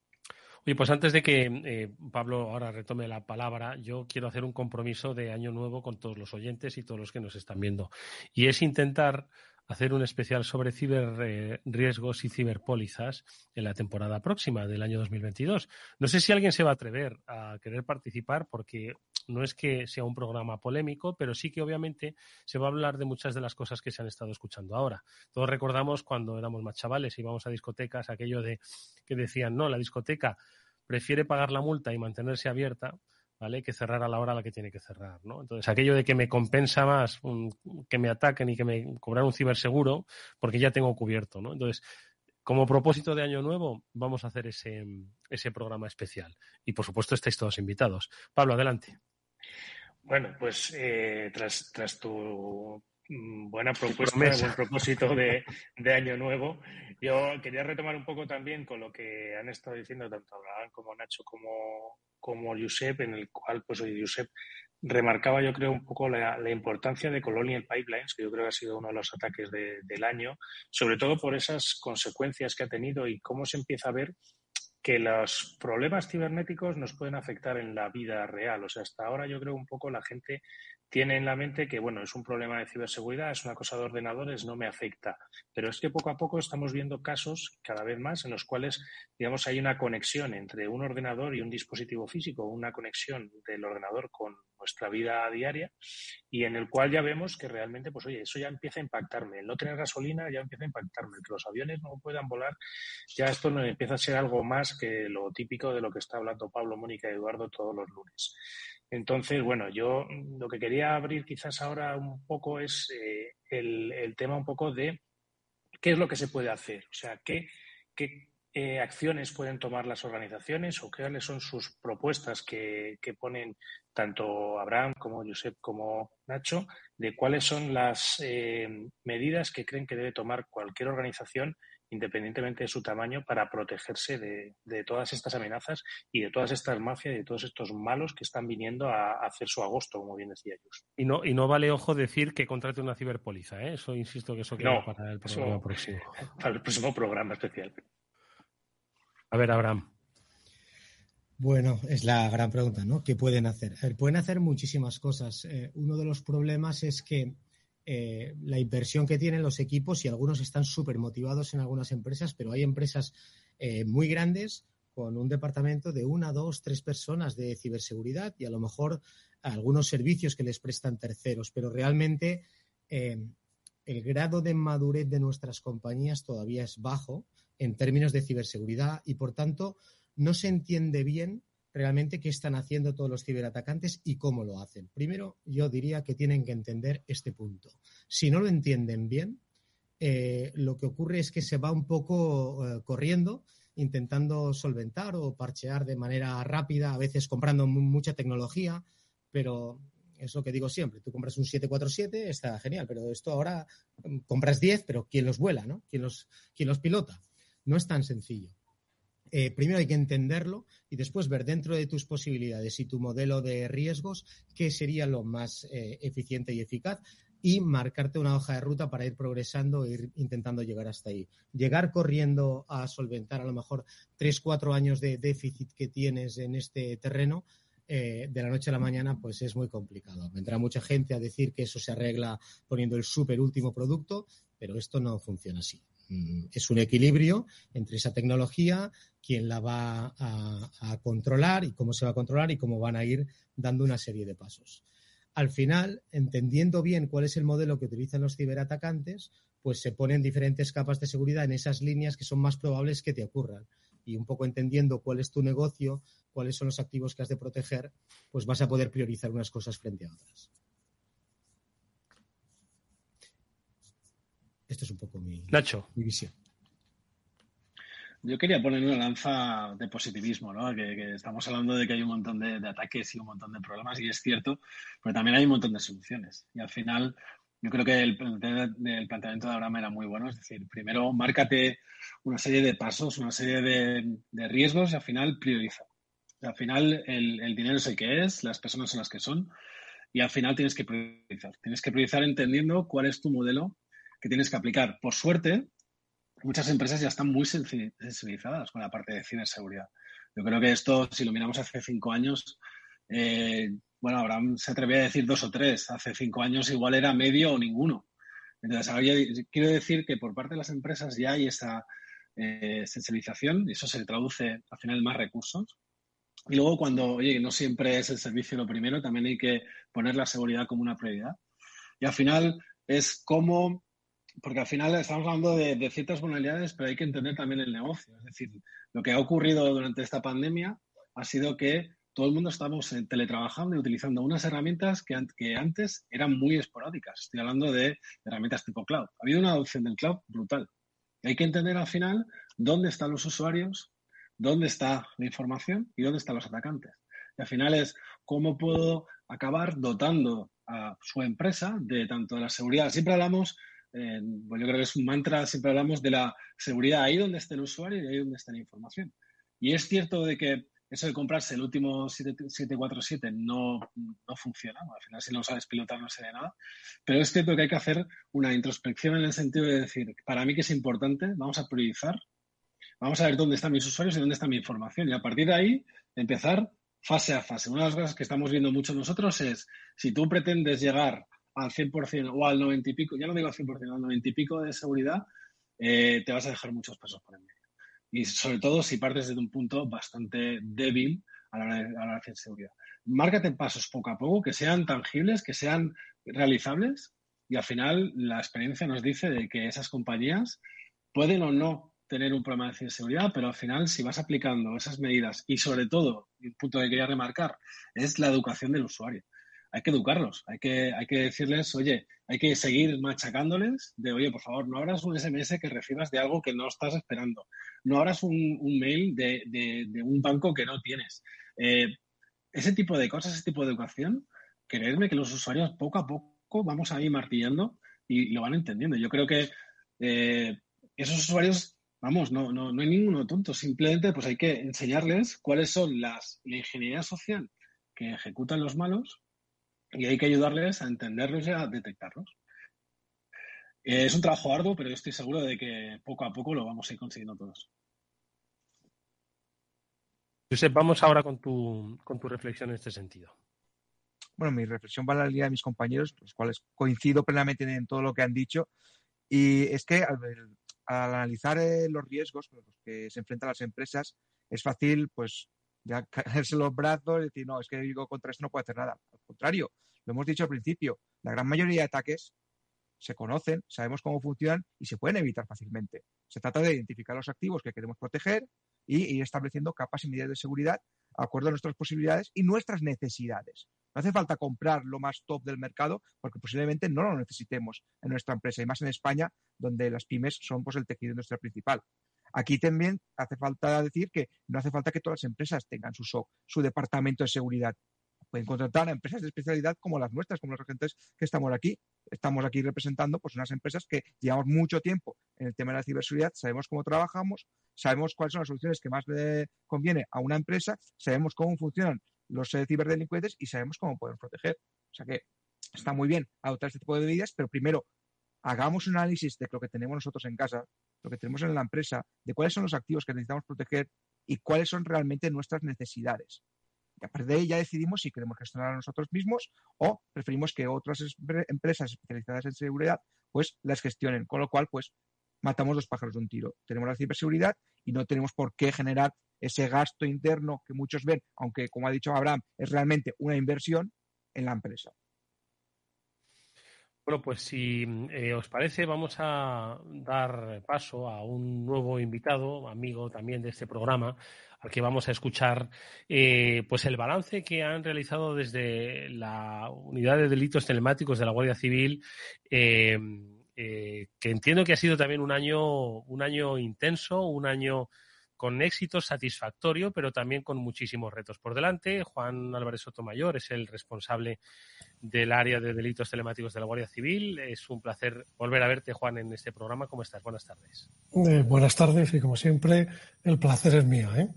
Oye, pues antes de que eh, Pablo ahora retome la palabra, yo quiero hacer un compromiso de año nuevo con todos los oyentes y todos los que nos están viendo. Y es intentar hacer un especial sobre ciberriesgos eh, y ciberpólizas en la temporada próxima del año 2022. No sé si alguien se va a atrever a querer participar porque no es que sea un programa polémico, pero sí que obviamente se va a hablar de muchas de las cosas que se han estado escuchando ahora. Todos recordamos cuando éramos más chavales, íbamos a discotecas, aquello de que decían, no, la discoteca prefiere pagar la multa y mantenerse abierta ¿vale? Que cerrar a la hora a la que tiene que cerrar, ¿no? Entonces, aquello de que me compensa más que me ataquen y que me cobrar un ciberseguro, porque ya tengo cubierto, ¿no? Entonces, como propósito de año nuevo, vamos a hacer ese, ese programa especial. Y, por supuesto, estáis todos invitados. Pablo, adelante. Bueno, pues eh, tras, tras tu buena propuesta, buen propósito de, año nuevo. Yo quería retomar un poco también con lo que han estado diciendo tanto Abraham como Nacho como, como Josep, en el cual, pues hoy Josep remarcaba yo creo un poco la, importancia de Colonial Pipelines, que yo creo que ha sido uno de los ataques del año, sobre todo por esas consecuencias que ha tenido y cómo se empieza a ver que los problemas cibernéticos nos pueden afectar en la vida real. O sea, hasta ahora yo creo un poco la gente tiene en la mente que, bueno, es un problema de ciberseguridad, es una cosa de ordenadores, no me afecta. Pero es que poco a poco estamos viendo casos cada vez más en los cuales, digamos, hay una conexión entre un ordenador y un dispositivo físico, una conexión del ordenador con nuestra vida diaria y en el cual ya vemos que realmente, pues oye, eso ya empieza a impactarme. El no tener gasolina ya empieza a impactarme. que los aviones no puedan volar, ya esto no empieza a ser algo más que lo típico de lo que está hablando Pablo, Mónica y Eduardo todos los lunes. Entonces, bueno, yo lo que quería abrir quizás ahora un poco es eh, el, tema un poco de qué es lo que se puede hacer. O sea, qué, qué eh, acciones pueden tomar las organizaciones o cuáles son sus propuestas que, ponen tanto Abraham como Josep como Nacho de cuáles son las eh, medidas que creen que debe tomar cualquier organización independientemente de su tamaño, para protegerse de, todas estas amenazas y de todas estas mafias y de todos estos malos que están viniendo a, hacer su agosto, como bien decía Jus. Y no, y no vale, ojo, decir que contrate una ciberpoliza, ¿eh? Eso insisto que eso queda para el programa próximo. Para el próximo programa especial. A ver, Abraham. Bueno, es la gran pregunta, ¿no? ¿Qué pueden hacer? pueden hacer muchísimas cosas. Eh, uno de los problemas es que eh, la inversión que tienen los equipos y algunos están súper motivados en algunas empresas, pero hay empresas eh, muy grandes con un departamento de una, dos, tres personas de ciberseguridad y a lo mejor algunos servicios que les prestan terceros, pero realmente el grado de madurez de nuestras compañías todavía es bajo en términos de ciberseguridad y, por tanto, no se entiende bien realmente qué están haciendo todos los ciberatacantes y cómo lo hacen. Primero, yo diría que tienen que entender este punto. Si no lo entienden bien, eh, lo que ocurre es que se va un poco eh, corriendo, intentando solventar o parchear de manera rápida, a veces comprando mucha tecnología, pero es lo que digo siempre. Tú compras un 747, está genial, pero esto ahora mm, compras 10, pero ¿quién los vuela? ¿no? ¿Quién, los, quién los pilota? No es tan sencillo. Eh, primero hay que entenderlo y después ver dentro de tus posibilidades y tu modelo de riesgos qué sería lo más eh, eficiente y eficaz y marcarte una hoja de ruta para ir progresando e ir intentando llegar hasta ahí. Llegar corriendo a solventar a lo mejor tres, cuatro años de déficit que tienes en este terreno eh, de la noche a la mañana, pues es muy complicado. Vendrá mucha gente a decir que eso se arregla poniendo el súper último producto, pero esto no funciona así. Mm, es un equilibrio entre esa tecnología, quién la va a, controlar y cómo se va a controlar y cómo van a ir dando una serie de pasos. Al final, entendiendo bien cuál es el modelo que utilizan los ciberatacantes, pues se ponen diferentes capas de seguridad en esas líneas que son más probables que te ocurran. Y un poco entendiendo cuál es tu negocio, cuáles son los activos que has de proteger, pues vas a poder priorizar unas cosas frente a otras. Esto es un poco mi, visión. Yo quería poner una lanza de positivismo, ¿no? Que, estamos hablando de que hay un montón de, ataques y un montón de problemas, y es cierto, pero también hay un montón de soluciones. Y al final, yo creo que el, planteamiento de Abraham era muy bueno. Es decir, primero, márcate una serie de pasos, una serie de, riesgos y al final prioriza. al final, el, el, dinero es el que es, las personas son las que son, y al final tienes que priorizar. Tienes que priorizar entendiendo cuál es tu modelo que tienes que aplicar. Por suerte, muchas empresas ya están muy sensibilizadas con la parte de ciberseguridad. Yo creo que esto, si lo miramos hace cinco años, eh, bueno, Abraham se atrevía a decir dos o tres. Hace cinco años igual era medio o ninguno. Entonces, ahora quiero decir que por parte de las empresas ya hay esa eh, sensibilización y eso se traduce al final en más recursos. Y luego cuando, oye, no siempre es el servicio lo primero, también hay que poner la seguridad como una prioridad. Y al final es cómo porque al final estamos hablando de, ciertas vulnerabilidades, pero hay que entender también el negocio. Es decir, lo que ha ocurrido durante esta pandemia ha sido que todo el mundo estamos eh, teletrabajando y utilizando unas herramientas que, que, antes eran muy esporádicas. Estoy hablando de herramientas tipo cloud. Ha habido una adopción del cloud brutal. Y hay que entender al final dónde están los usuarios, dónde está la información y dónde están los atacantes. Y al final es cómo puedo acabar dotando a su empresa de tanto de la seguridad. Siempre hablamos pues yo creo que es un mantra, siempre hablamos de la seguridad ahí donde esté el usuario y ahí donde está la información. Y es cierto de que eso de comprarse el último 747 no, no funciona. al final, si no sabes pilotar, no se ve nada. Pero es cierto que hay que hacer una introspección en el sentido de decir, para mí que es importante, vamos a priorizar, vamos a ver dónde están mis usuarios y dónde está mi información. Y a partir de ahí, empezar fase a fase. Una de las cosas que estamos viendo mucho nosotros es, si tú pretendes llegar al 100% o al 90 y pico, ya no digo al 100%, al 90 y pico de seguridad, eh, te vas a dejar muchos pasos por el medio. Y sobre todo si partes desde un punto bastante débil a la hora de, a hacer seguridad. Márcate pasos poco a poco, que sean tangibles, que sean realizables y al final la experiencia nos dice de que esas compañías pueden o no tener un problema de ciberseguridad, pero al final si vas aplicando esas medidas y sobre todo, un punto que quería remarcar, es la educación del usuario. Hay que educarlos, hay que, hay que decirles, oye, hay que seguir machacándoles de, oye, por favor, no abras un SMS que recibas de algo que no estás esperando, no abras un, mail de, un banco que no tienes. Eh, ese tipo de cosas, ese tipo de educación, creedme que los usuarios poco a poco vamos a ir martillando y lo van entendiendo. Yo creo que eh, esos usuarios vamos, no, no, no hay ninguno tonto, simplemente pues hay que enseñarles cuáles son las, la ingeniería social que ejecutan los malos y hay que ayudarles a entenderlos y a detectarlos. Eh, es un trabajo arduo, pero yo estoy seguro de que poco a poco lo vamos a ir consiguiendo todos. Josep, vamos ahora con tu, con tu reflexión en este sentido. Bueno, mi reflexión va a la línea de mis compañeros, los cuales coincido plenamente en todo lo que han dicho. Y es que al, al analizar eh, los riesgos con los que se enfrentan las empresas, es fácil, pues, ya caerse los brazos y decir, no, es que digo contra esto no puedo hacer nada. Contrario, lo hemos dicho al principio, la gran mayoría de ataques se conocen, sabemos cómo funcionan y se pueden evitar fácilmente. Se trata de identificar los activos que queremos proteger y estableciendo capas y medidas de seguridad de acuerdo a nuestras posibilidades y nuestras necesidades. No hace falta comprar lo más top del mercado porque posiblemente no lo necesitemos en nuestra empresa y más en España, donde las pymes son pues, el tejido industrial principal. Aquí también hace falta decir que no hace falta que todas las empresas tengan su SOC, su departamento de seguridad. Pueden contratar a empresas de especialidad como las nuestras, como los agentes que estamos aquí. Estamos aquí representando pues, unas empresas que llevamos mucho tiempo en el tema de la ciberseguridad, sabemos cómo trabajamos, sabemos cuáles son las soluciones que más le conviene a una empresa, sabemos cómo funcionan los eh, ciberdelincuentes y sabemos cómo podemos proteger. O sea que está muy bien adoptar este tipo de medidas, pero primero hagamos un análisis de lo que tenemos nosotros en casa, lo que tenemos en la empresa, de cuáles son los activos que necesitamos proteger y cuáles son realmente nuestras necesidades. Y a partir de ahí ya decidimos si queremos gestionar a nosotros mismos o preferimos que otras empresas especializadas en seguridad pues las gestionen. Con lo cual, pues matamos dos pájaros de un tiro. Tenemos la ciberseguridad y no tenemos por qué generar ese gasto interno que muchos ven, aunque como ha dicho Abraham, es realmente una inversión en la empresa. Bueno, pues si eh, os parece, vamos a dar paso a un nuevo invitado, amigo también de este programa, al que vamos a escuchar eh, pues el balance que han realizado desde la unidad de delitos telemáticos de la Guardia Civil. Eh, que entiendo que ha sido también un año, un año intenso, un año con éxito satisfactorio, pero también con muchísimos retos por delante. Juan Álvarez Sotomayor es el responsable del área de delitos telemáticos de la Guardia Civil. Es un placer volver a verte, Juan, en este programa. ¿Cómo estás? Buenas tardes. Eh, buenas tardes y, como siempre, el placer es mío. ¿eh?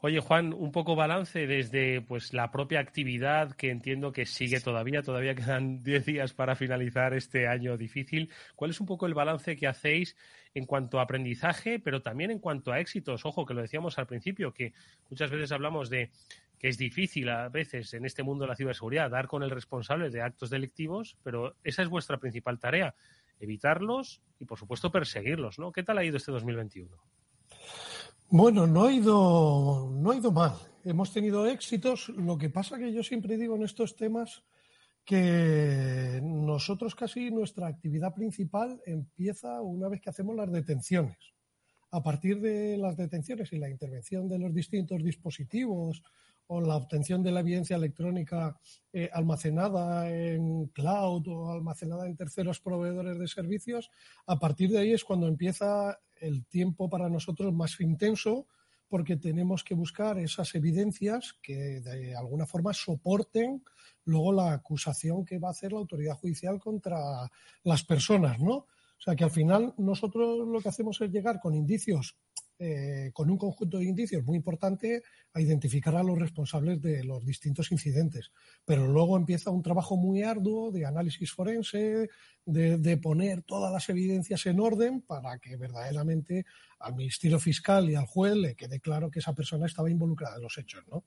Oye, Juan, un poco balance desde pues la propia actividad que entiendo que sigue todavía, todavía quedan 10 días para finalizar este año difícil. ¿Cuál es un poco el balance que hacéis en cuanto a aprendizaje, pero también en cuanto a éxitos? Ojo, que lo decíamos al principio, que muchas veces hablamos de que es difícil a veces en este mundo de la ciberseguridad dar con el responsable de actos delictivos, pero esa es vuestra principal tarea, evitarlos y, por supuesto, perseguirlos, ¿no? ¿Qué tal ha ido este 2021? Bueno, no ha ido, no ha ido mal. Hemos tenido éxitos. Lo que pasa que yo siempre digo en estos temas que nosotros casi nuestra actividad principal empieza una vez que hacemos las detenciones. A partir de las detenciones y la intervención de los distintos dispositivos o la obtención de la evidencia electrónica eh, almacenada en cloud o almacenada en terceros proveedores de servicios, a partir de ahí es cuando empieza el tiempo para nosotros más intenso porque tenemos que buscar esas evidencias que de alguna forma soporten luego la acusación que va a hacer la autoridad judicial contra las personas, ¿no? O sea que al final nosotros lo que hacemos es llegar con indicios eh, con un conjunto de indicios muy importante a identificar a los responsables de los distintos incidentes. Pero luego empieza un trabajo muy arduo de análisis forense, de, poner todas las evidencias en orden para que verdaderamente al Ministerio Fiscal y al juez le quede claro que esa persona estaba involucrada en los hechos, ¿no?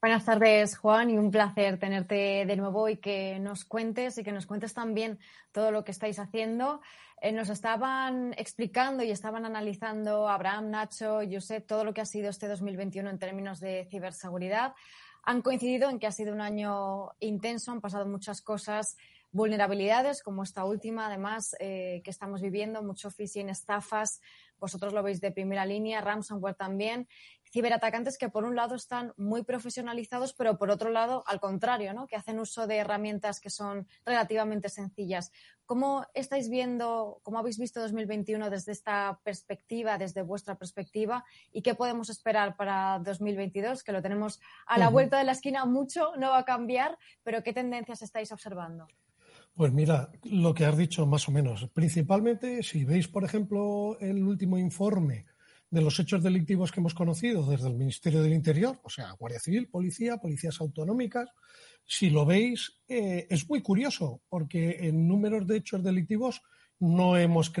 Buenas tardes, Juan, y un placer tenerte de nuevo y que nos cuentes y que nos cuentes también todo lo que estáis haciendo. Eh, nos estaban explicando y estaban analizando Abraham, Nacho, Josep, todo lo que ha sido este 2021 en términos de ciberseguridad. Han coincidido en que ha sido un año intenso, han pasado muchas cosas, vulnerabilidades como esta última, además, eh, que estamos viviendo, mucho phishing, estafas, vosotros lo veis de primera línea, ransomware también ciberatacantes que por un lado están muy profesionalizados, pero por otro lado, al contrario, ¿no? que hacen uso de herramientas que son relativamente sencillas. ¿Cómo estáis viendo, cómo habéis visto 2021 desde esta perspectiva, desde vuestra perspectiva? ¿Y qué podemos esperar para 2022? Que lo tenemos a la vuelta de la esquina mucho, no va a cambiar, pero ¿qué tendencias estáis observando? Pues mira, lo que has dicho más o menos. Principalmente, si veis, por ejemplo, el último informe de los hechos delictivos que hemos conocido desde el Ministerio del Interior, o sea, Guardia Civil, Policía, Policías Autonómicas, si lo veis, eh, es muy curioso, porque en números de hechos delictivos no hemos,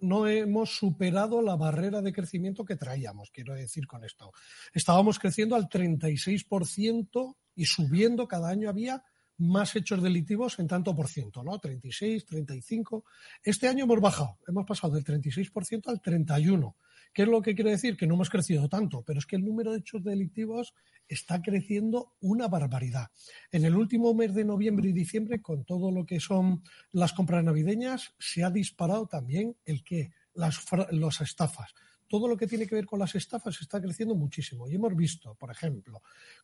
no hemos superado la barrera de crecimiento que traíamos, quiero decir con esto. Estábamos creciendo al 36% y subiendo, cada año había más hechos delictivos en tanto por ciento, ¿no? 36, 35. Este año hemos bajado, hemos pasado del 36% al 31%. ¿Qué es lo que quiere decir? Que no hemos crecido tanto, pero es que el número de hechos delictivos está creciendo una barbaridad. En el último mes de noviembre y diciembre, con todo lo que son las compras navideñas, se ha disparado también el que las, las estafas. Todo lo que tiene que ver con las estafas está creciendo muchísimo. Y hemos visto, por ejemplo,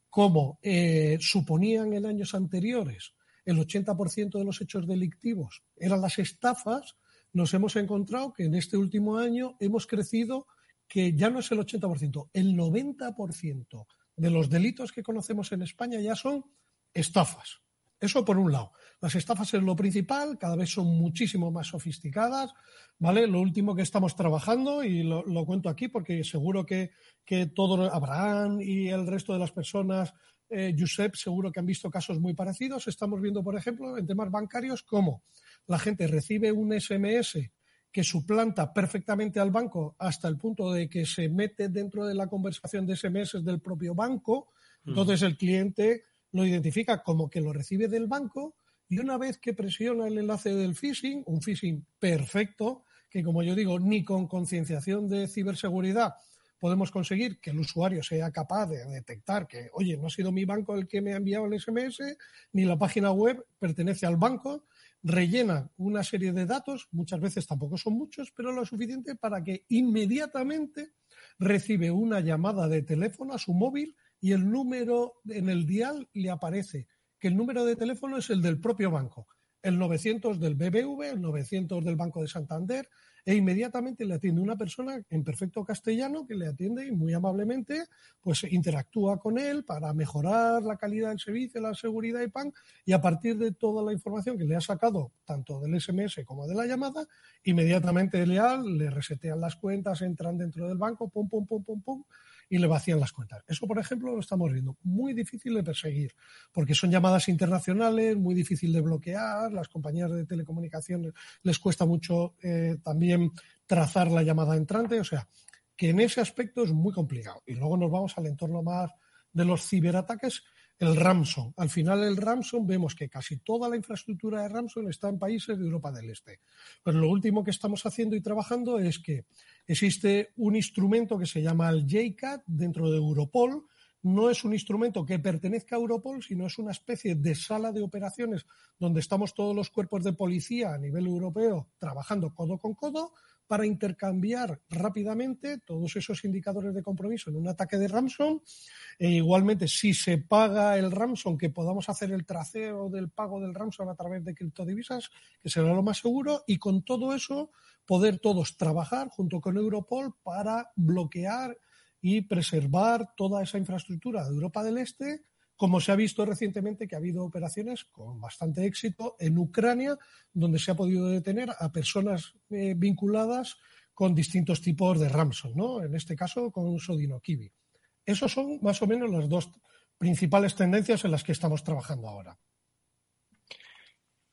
cómo eh, suponían en años anteriores el 80% de los hechos delictivos eran las estafas, nos hemos encontrado que en este último año hemos crecido que ya no es el 80%, el 90% de los delitos que conocemos en España ya son estafas. Eso por un lado. Las estafas es lo principal, cada vez son muchísimo más sofisticadas, ¿vale? Lo último que estamos trabajando, y lo, cuento aquí porque seguro que, que, todo Abraham y el resto de las personas, eh, Josep, seguro que han visto casos muy parecidos. Estamos viendo, por ejemplo, en temas bancarios, cómo la gente recibe un SMS que suplanta perfectamente al banco hasta el punto de que se mete dentro de la conversación de SMS del propio banco. Mm. Entonces el cliente lo identifica como que lo recibe del banco y una vez que presiona el enlace del phishing, un phishing perfecto, que como yo digo, ni con concienciación de ciberseguridad podemos conseguir que el usuario sea capaz de detectar que, oye, no ha sido mi banco el que me ha enviado el SMS, ni la página web pertenece al banco, rellena una serie de datos, muchas veces tampoco son muchos, pero lo suficiente para que inmediatamente recibe una llamada de teléfono a su móvil y el número en el dial le aparece que el número de teléfono es el del propio banco, el 900 del BBV, el 900 del Banco de Santander, e inmediatamente le atiende una persona en perfecto castellano que le atiende y muy amablemente pues interactúa con él para mejorar la calidad del servicio, la seguridad y pan. Y a partir de toda la información que le ha sacado tanto del SMS como de la llamada, inmediatamente leal le resetean las cuentas, entran dentro del banco, pum, pum, pum, pum, pum y le vacían las cuentas. Eso, por ejemplo, lo estamos viendo. Muy difícil de perseguir, porque son llamadas internacionales, muy difícil de bloquear, las compañías de telecomunicaciones les cuesta mucho eh, también trazar la llamada entrante, o sea, que en ese aspecto es muy complicado. Y luego nos vamos al entorno más de los ciberataques el Ramson. Al final el Ramson vemos que casi toda la infraestructura de Ramson está en países de Europa del Este. Pero lo último que estamos haciendo y trabajando es que existe un instrumento que se llama el JCAT dentro de Europol. No es un instrumento que pertenezca a Europol, sino es una especie de sala de operaciones donde estamos todos los cuerpos de policía a nivel europeo trabajando codo con codo para intercambiar rápidamente todos esos indicadores de compromiso en un ataque de Ramson. E igualmente, si se paga el Ramson, que podamos hacer el traceo del pago del Ramson a través de criptodivisas, que será lo más seguro, y con todo eso poder todos trabajar junto con Europol para bloquear y preservar toda esa infraestructura de Europa del Este como se ha visto recientemente que ha habido operaciones con bastante éxito en Ucrania, donde se ha podido detener a personas eh, vinculadas con distintos tipos de Ramson, ¿no? En este caso con Sodino Kiwi. Esas son más o menos las dos principales tendencias en las que estamos trabajando ahora.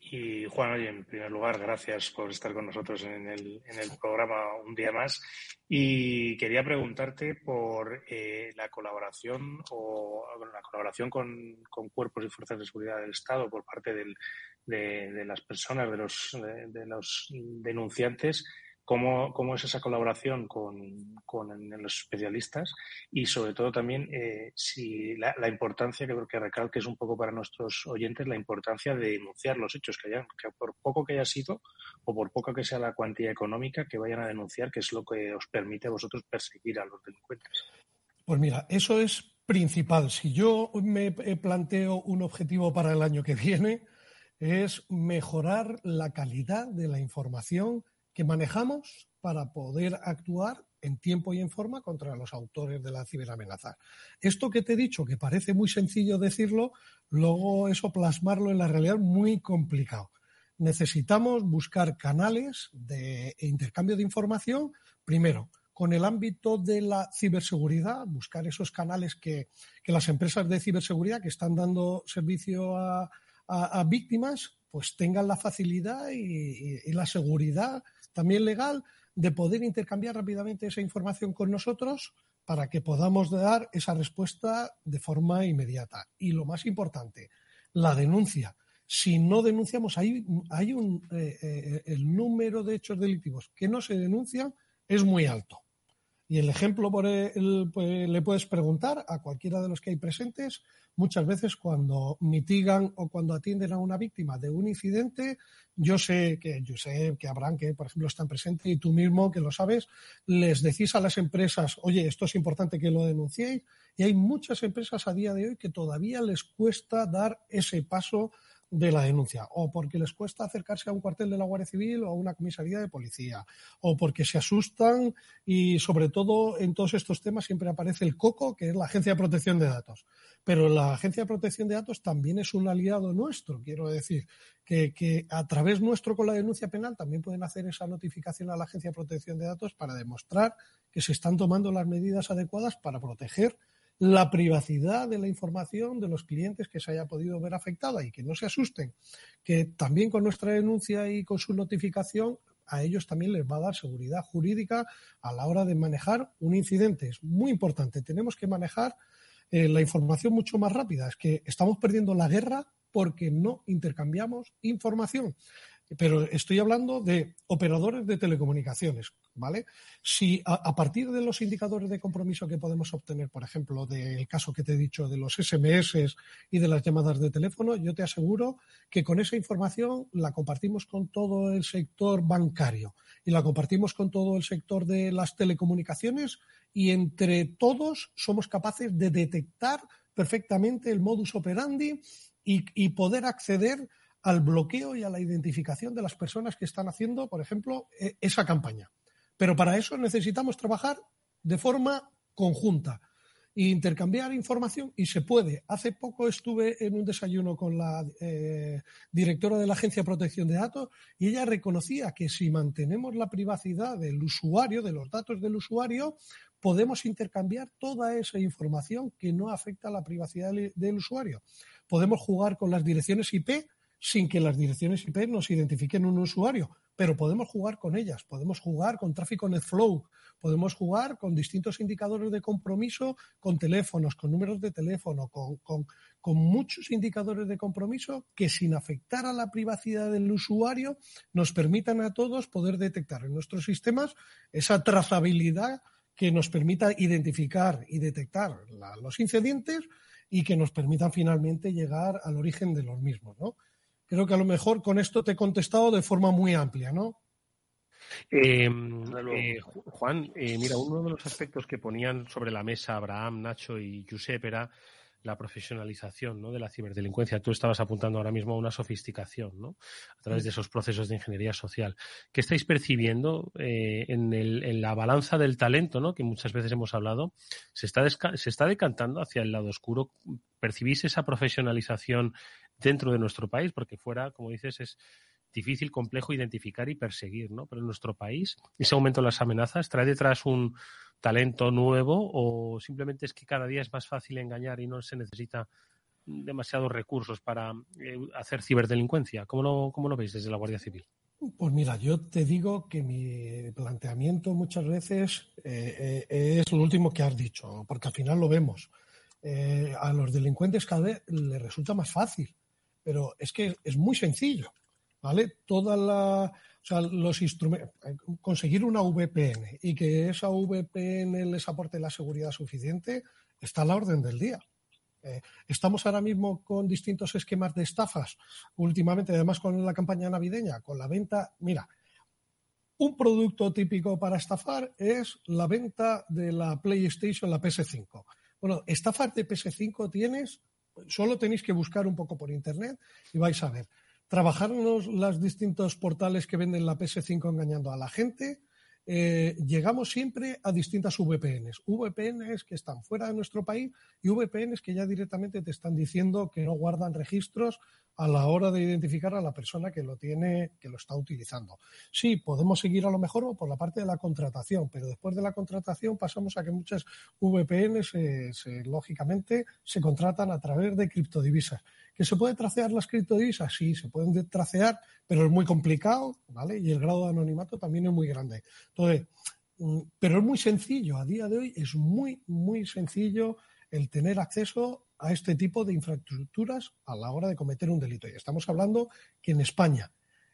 Y Juan, oye, en primer lugar, gracias por estar con nosotros en el, en el programa un día más. Y quería preguntarte por eh, la colaboración o la colaboración con, con, cuerpos y fuerzas de seguridad del Estado por parte de, las personas, de los, de los denunciantes cómo, cómo es esa colaboración con, con los especialistas y sobre todo también eh, si la, importancia que creo que recalque es un poco para nuestros oyentes la importancia de denunciar los hechos que hayan, que por poco que haya sido o por poco que sea la cuantía económica que vayan a denunciar, que es lo que os permite a vosotros perseguir a los delincuentes. Pues mira, eso es principal. Si yo me planteo un objetivo para el año que viene, es mejorar la calidad de la información que manejamos para poder actuar en tiempo y en forma contra los autores de la ciberamenaza. Esto que te he dicho, que parece muy sencillo decirlo, luego eso plasmarlo en la realidad muy complicado. Necesitamos buscar canales de intercambio de información, primero, con el ámbito de la ciberseguridad, buscar esos canales que, que las empresas de ciberseguridad que están dando servicio a, a, víctimas, pues tengan la facilidad y la seguridad también legal de poder intercambiar rápidamente esa información con nosotros para que podamos dar esa respuesta de forma inmediata. Y lo más importante, la denuncia. Si no denunciamos, hay, hay un, eh, eh, el número de hechos delictivos que no se denuncian es muy alto. Y el ejemplo por el, pues, le puedes preguntar a cualquiera de los que hay presentes. Muchas veces cuando mitigan o cuando atienden a una víctima de un incidente, yo sé que yo sé que habrán que, por ejemplo, están presentes y tú mismo que lo sabes, les decís a las empresas, oye, esto es importante que lo denunciéis. Y hay muchas empresas a día de hoy que todavía les cuesta dar ese paso de la denuncia, o porque les cuesta acercarse a un cuartel de la Guardia Civil o a una comisaría de policía, o porque se asustan y sobre todo en todos estos temas siempre aparece el COCO, que es la Agencia de Protección de Datos. Pero la Agencia de Protección de Datos también es un aliado nuestro, quiero decir, que, que a través nuestro con la denuncia penal también pueden hacer esa notificación a la Agencia de Protección de Datos para demostrar que se están tomando las medidas adecuadas para proteger la privacidad de la información de los clientes que se haya podido ver afectada y que no se asusten, que también con nuestra denuncia y con su notificación a ellos también les va a dar seguridad jurídica a la hora de manejar un incidente. Es muy importante. Tenemos que manejar eh, la información mucho más rápida. Es que estamos perdiendo la guerra porque no intercambiamos información pero estoy hablando de operadores de telecomunicaciones, ¿vale? Si a, partir de los indicadores de compromiso que podemos obtener, por ejemplo, del caso que te he dicho de los SMS y de las llamadas de teléfono, yo te aseguro que con esa información la compartimos con todo el sector bancario y la compartimos con todo el sector de las telecomunicaciones y entre todos somos capaces de detectar perfectamente el modus operandi y poder acceder al bloqueo y a la identificación de las personas que están haciendo, por ejemplo, e, esa campaña. Pero para eso necesitamos trabajar de forma conjunta e intercambiar información y se puede. Hace poco estuve en un desayuno con la eh, directora de la Agencia de Protección de Datos y ella reconocía que si mantenemos la privacidad del usuario, de los datos del usuario, podemos intercambiar toda esa información que no afecta a la privacidad del usuario. Podemos jugar con las direcciones IP sin que las direcciones IP nos identifiquen un usuario, pero podemos jugar con ellas, podemos jugar con tráfico NetFlow, podemos jugar con distintos indicadores de compromiso, con teléfonos, con números de teléfono, con, con, muchos indicadores de compromiso que sin afectar a la privacidad del usuario nos permitan a todos poder detectar en nuestros sistemas esa trazabilidad que nos permita identificar y detectar los incidentes y que nos permitan finalmente llegar al origen de los mismos, ¿no? Creo que a lo mejor con esto te he contestado de forma muy amplia, ¿no? Eh, eh, Juan, eh, mira, uno de los aspectos que ponían sobre la mesa Abraham, Nacho y Josep era la profesionalización ¿no? de la ciberdelincuencia. Tú estabas apuntando ahora mismo a una sofisticación ¿no? a través de esos procesos de ingeniería social. ¿Qué estáis percibiendo eh, en, el, en, la balanza del talento, ¿no? que muchas veces hemos hablado? ¿Se está, se está decantando hacia el lado oscuro? ¿Percibís esa profesionalización dentro de nuestro país, porque fuera, como dices, es difícil, complejo identificar y perseguir, ¿no? Pero en nuestro país, ese aumento de las amenazas trae detrás un talento nuevo o simplemente es que cada día es más fácil engañar y no se necesita demasiados recursos para eh, hacer ciberdelincuencia. ¿Cómo lo, ¿Cómo lo veis desde la Guardia Civil? Pues mira, yo te digo que mi planteamiento muchas veces eh, eh, es lo último que has dicho, porque al final lo vemos. a los delincuentes cada vez les resulta más fácil, pero es que es muy sencillo, ¿vale? Toda la, o sea, los instrumentos, conseguir una VPN y que esa VPN les aporte la seguridad suficiente está a la orden del día. Eh, estamos ahora mismo con distintos esquemas de estafas, últimamente además con la campaña navideña, con la venta, mira, un producto típico para estafar es la venta de la PlayStation, la PS5. Bueno, estafar de PS5 tienes, solo tenéis que buscar un poco por internet y vais a ver. Trabajar en los distintos portales que venden la PS5 engañando a la gente, eh, llegamos siempre a distintas VPNs. VPNs que están fuera de nuestro país y VPNs que ya directamente te están diciendo que no guardan registros a la hora de identificar a la persona que lo tiene, que lo está utilizando. Sí, podemos seguir a lo mejor por la parte de la contratación, pero después de la contratación pasamos a que muchas VPNs, lógicamente, se contratan a través de criptodivisas. ¿Que se puede tracear las criptodivisas? Sí, se pueden tracear, pero es muy complicado, ¿vale? Y el grado de anonimato también es muy grande. Entonces, mm, pero es muy sencillo, a día de hoy es muy, muy sencillo el tener acceso a este tipo de infraestructuras a la hora de cometer un delito. Y estamos hablando que en España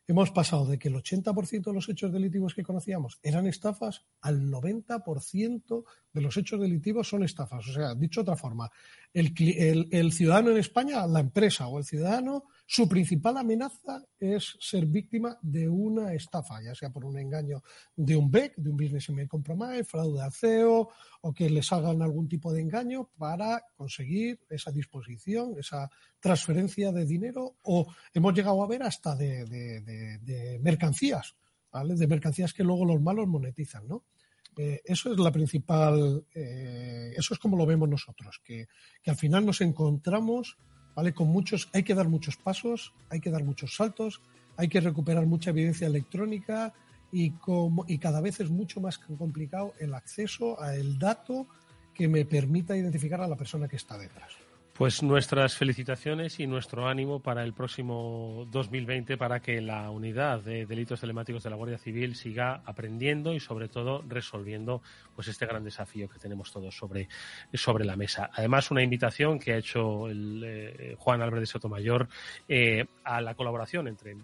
hemos pasado de que el 80% de los hechos delictivos que conocíamos eran estafas al 90% de los hechos delictivos son estafas. O sea, dicho de otra forma, el, ciudadano en España, la empresa o el ciudadano, su principal amenaza es ser víctima de una estafa, ya sea por un engaño de un BEC, de un Business Email Compromise, fraude de CEO o que les hagan algún tipo de engaño para conseguir esa disposición, esa transferencia de dinero o hemos llegado a ver hasta de, mercancías, ¿vale? De mercancías que luego los malos monetizan, ¿no? Eh, eso es la principal, eh, eso es como lo vemos nosotros, que, al final nos encontramos, ¿vale? Con muchos, hay que dar muchos pasos, hay que dar muchos saltos, hay que recuperar mucha evidencia electrónica y, como, y cada vez es mucho más complicado el acceso al dato que me permita identificar a la persona que está detrás. Pues nuestras felicitaciones y nuestro ánimo para el próximo 2020 para que la unidad de delitos telemáticos de la Guardia Civil siga aprendiendo y sobre todo resolviendo pues este gran desafío que tenemos todos sobre, sobre la mesa. Además, una invitación que ha hecho el, eh, Juan Álvarez Sotomayor eh, a la colaboración entre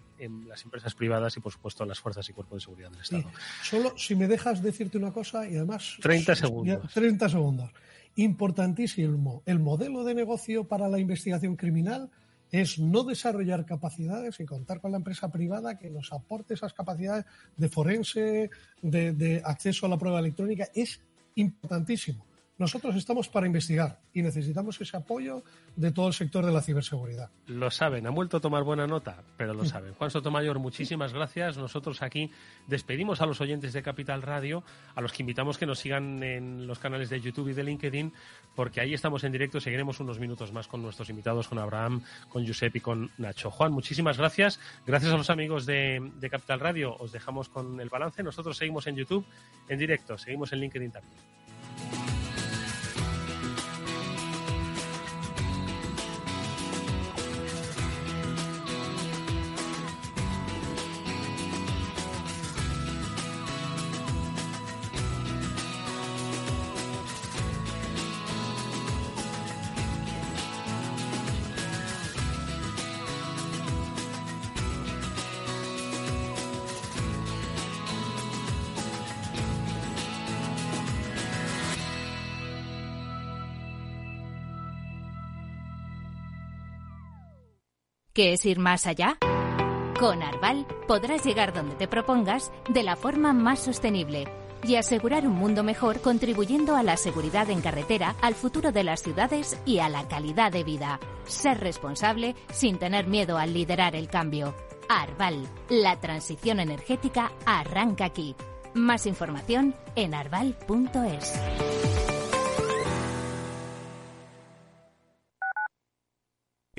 las empresas privadas y por supuesto las fuerzas y cuerpos de seguridad del Estado. Solo si me dejas decirte una cosa y además 30 segundos. 30 segundos importantísimo. El modelo de negocio para la investigación criminal es no desarrollar capacidades y contar con la empresa privada que nos aporte esas capacidades de forense, de, de acceso a la prueba electrónica. Es importantísimo. Nosotros estamos para investigar y necesitamos ese apoyo de todo el sector de la ciberseguridad. Lo saben, han vuelto a tomar buena nota, pero lo saben. Juan Sotomayor, muchísimas gracias. Nosotros aquí despedimos a los oyentes de Capital Radio, a los que invitamos que nos sigan en los canales de YouTube y de LinkedIn, porque ahí estamos en directo. Seguiremos unos minutos más con nuestros invitados, con Abraham, con Josep y con Nacho. Juan, muchísimas gracias. Gracias a los amigos de Capital Radio. Os dejamos con el balance. Nosotros seguimos en YouTube en directo, seguimos en LinkedIn también. ¿Qué es ir más allá? Con Arval podrás llegar donde te propongas de la forma más sostenible y asegurar un mundo mejor contribuyendo a la seguridad en carretera, al futuro de las ciudades y a la calidad de vida. Ser responsable sin tener miedo al liderar el cambio. Arval, la transición energética arranca aquí. Más información en arval.es.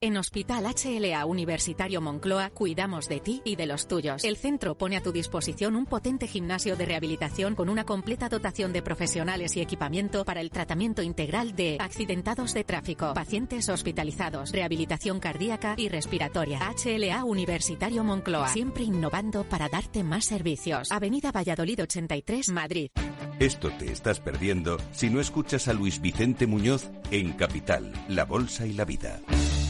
En Hospital HLA Universitario Moncloa cuidamos de ti y de los tuyos. El centro pone a tu disposición un potente gimnasio de rehabilitación con una completa dotación de profesionales y equipamiento para el tratamiento integral de accidentados de tráfico, pacientes hospitalizados, rehabilitación cardíaca y respiratoria. HLA Universitario Moncloa, siempre innovando para darte más servicios. Avenida Valladolid 83, Madrid. Esto te estás perdiendo si no escuchas a Luis Vicente Muñoz en Capital, La Bolsa y la Vida.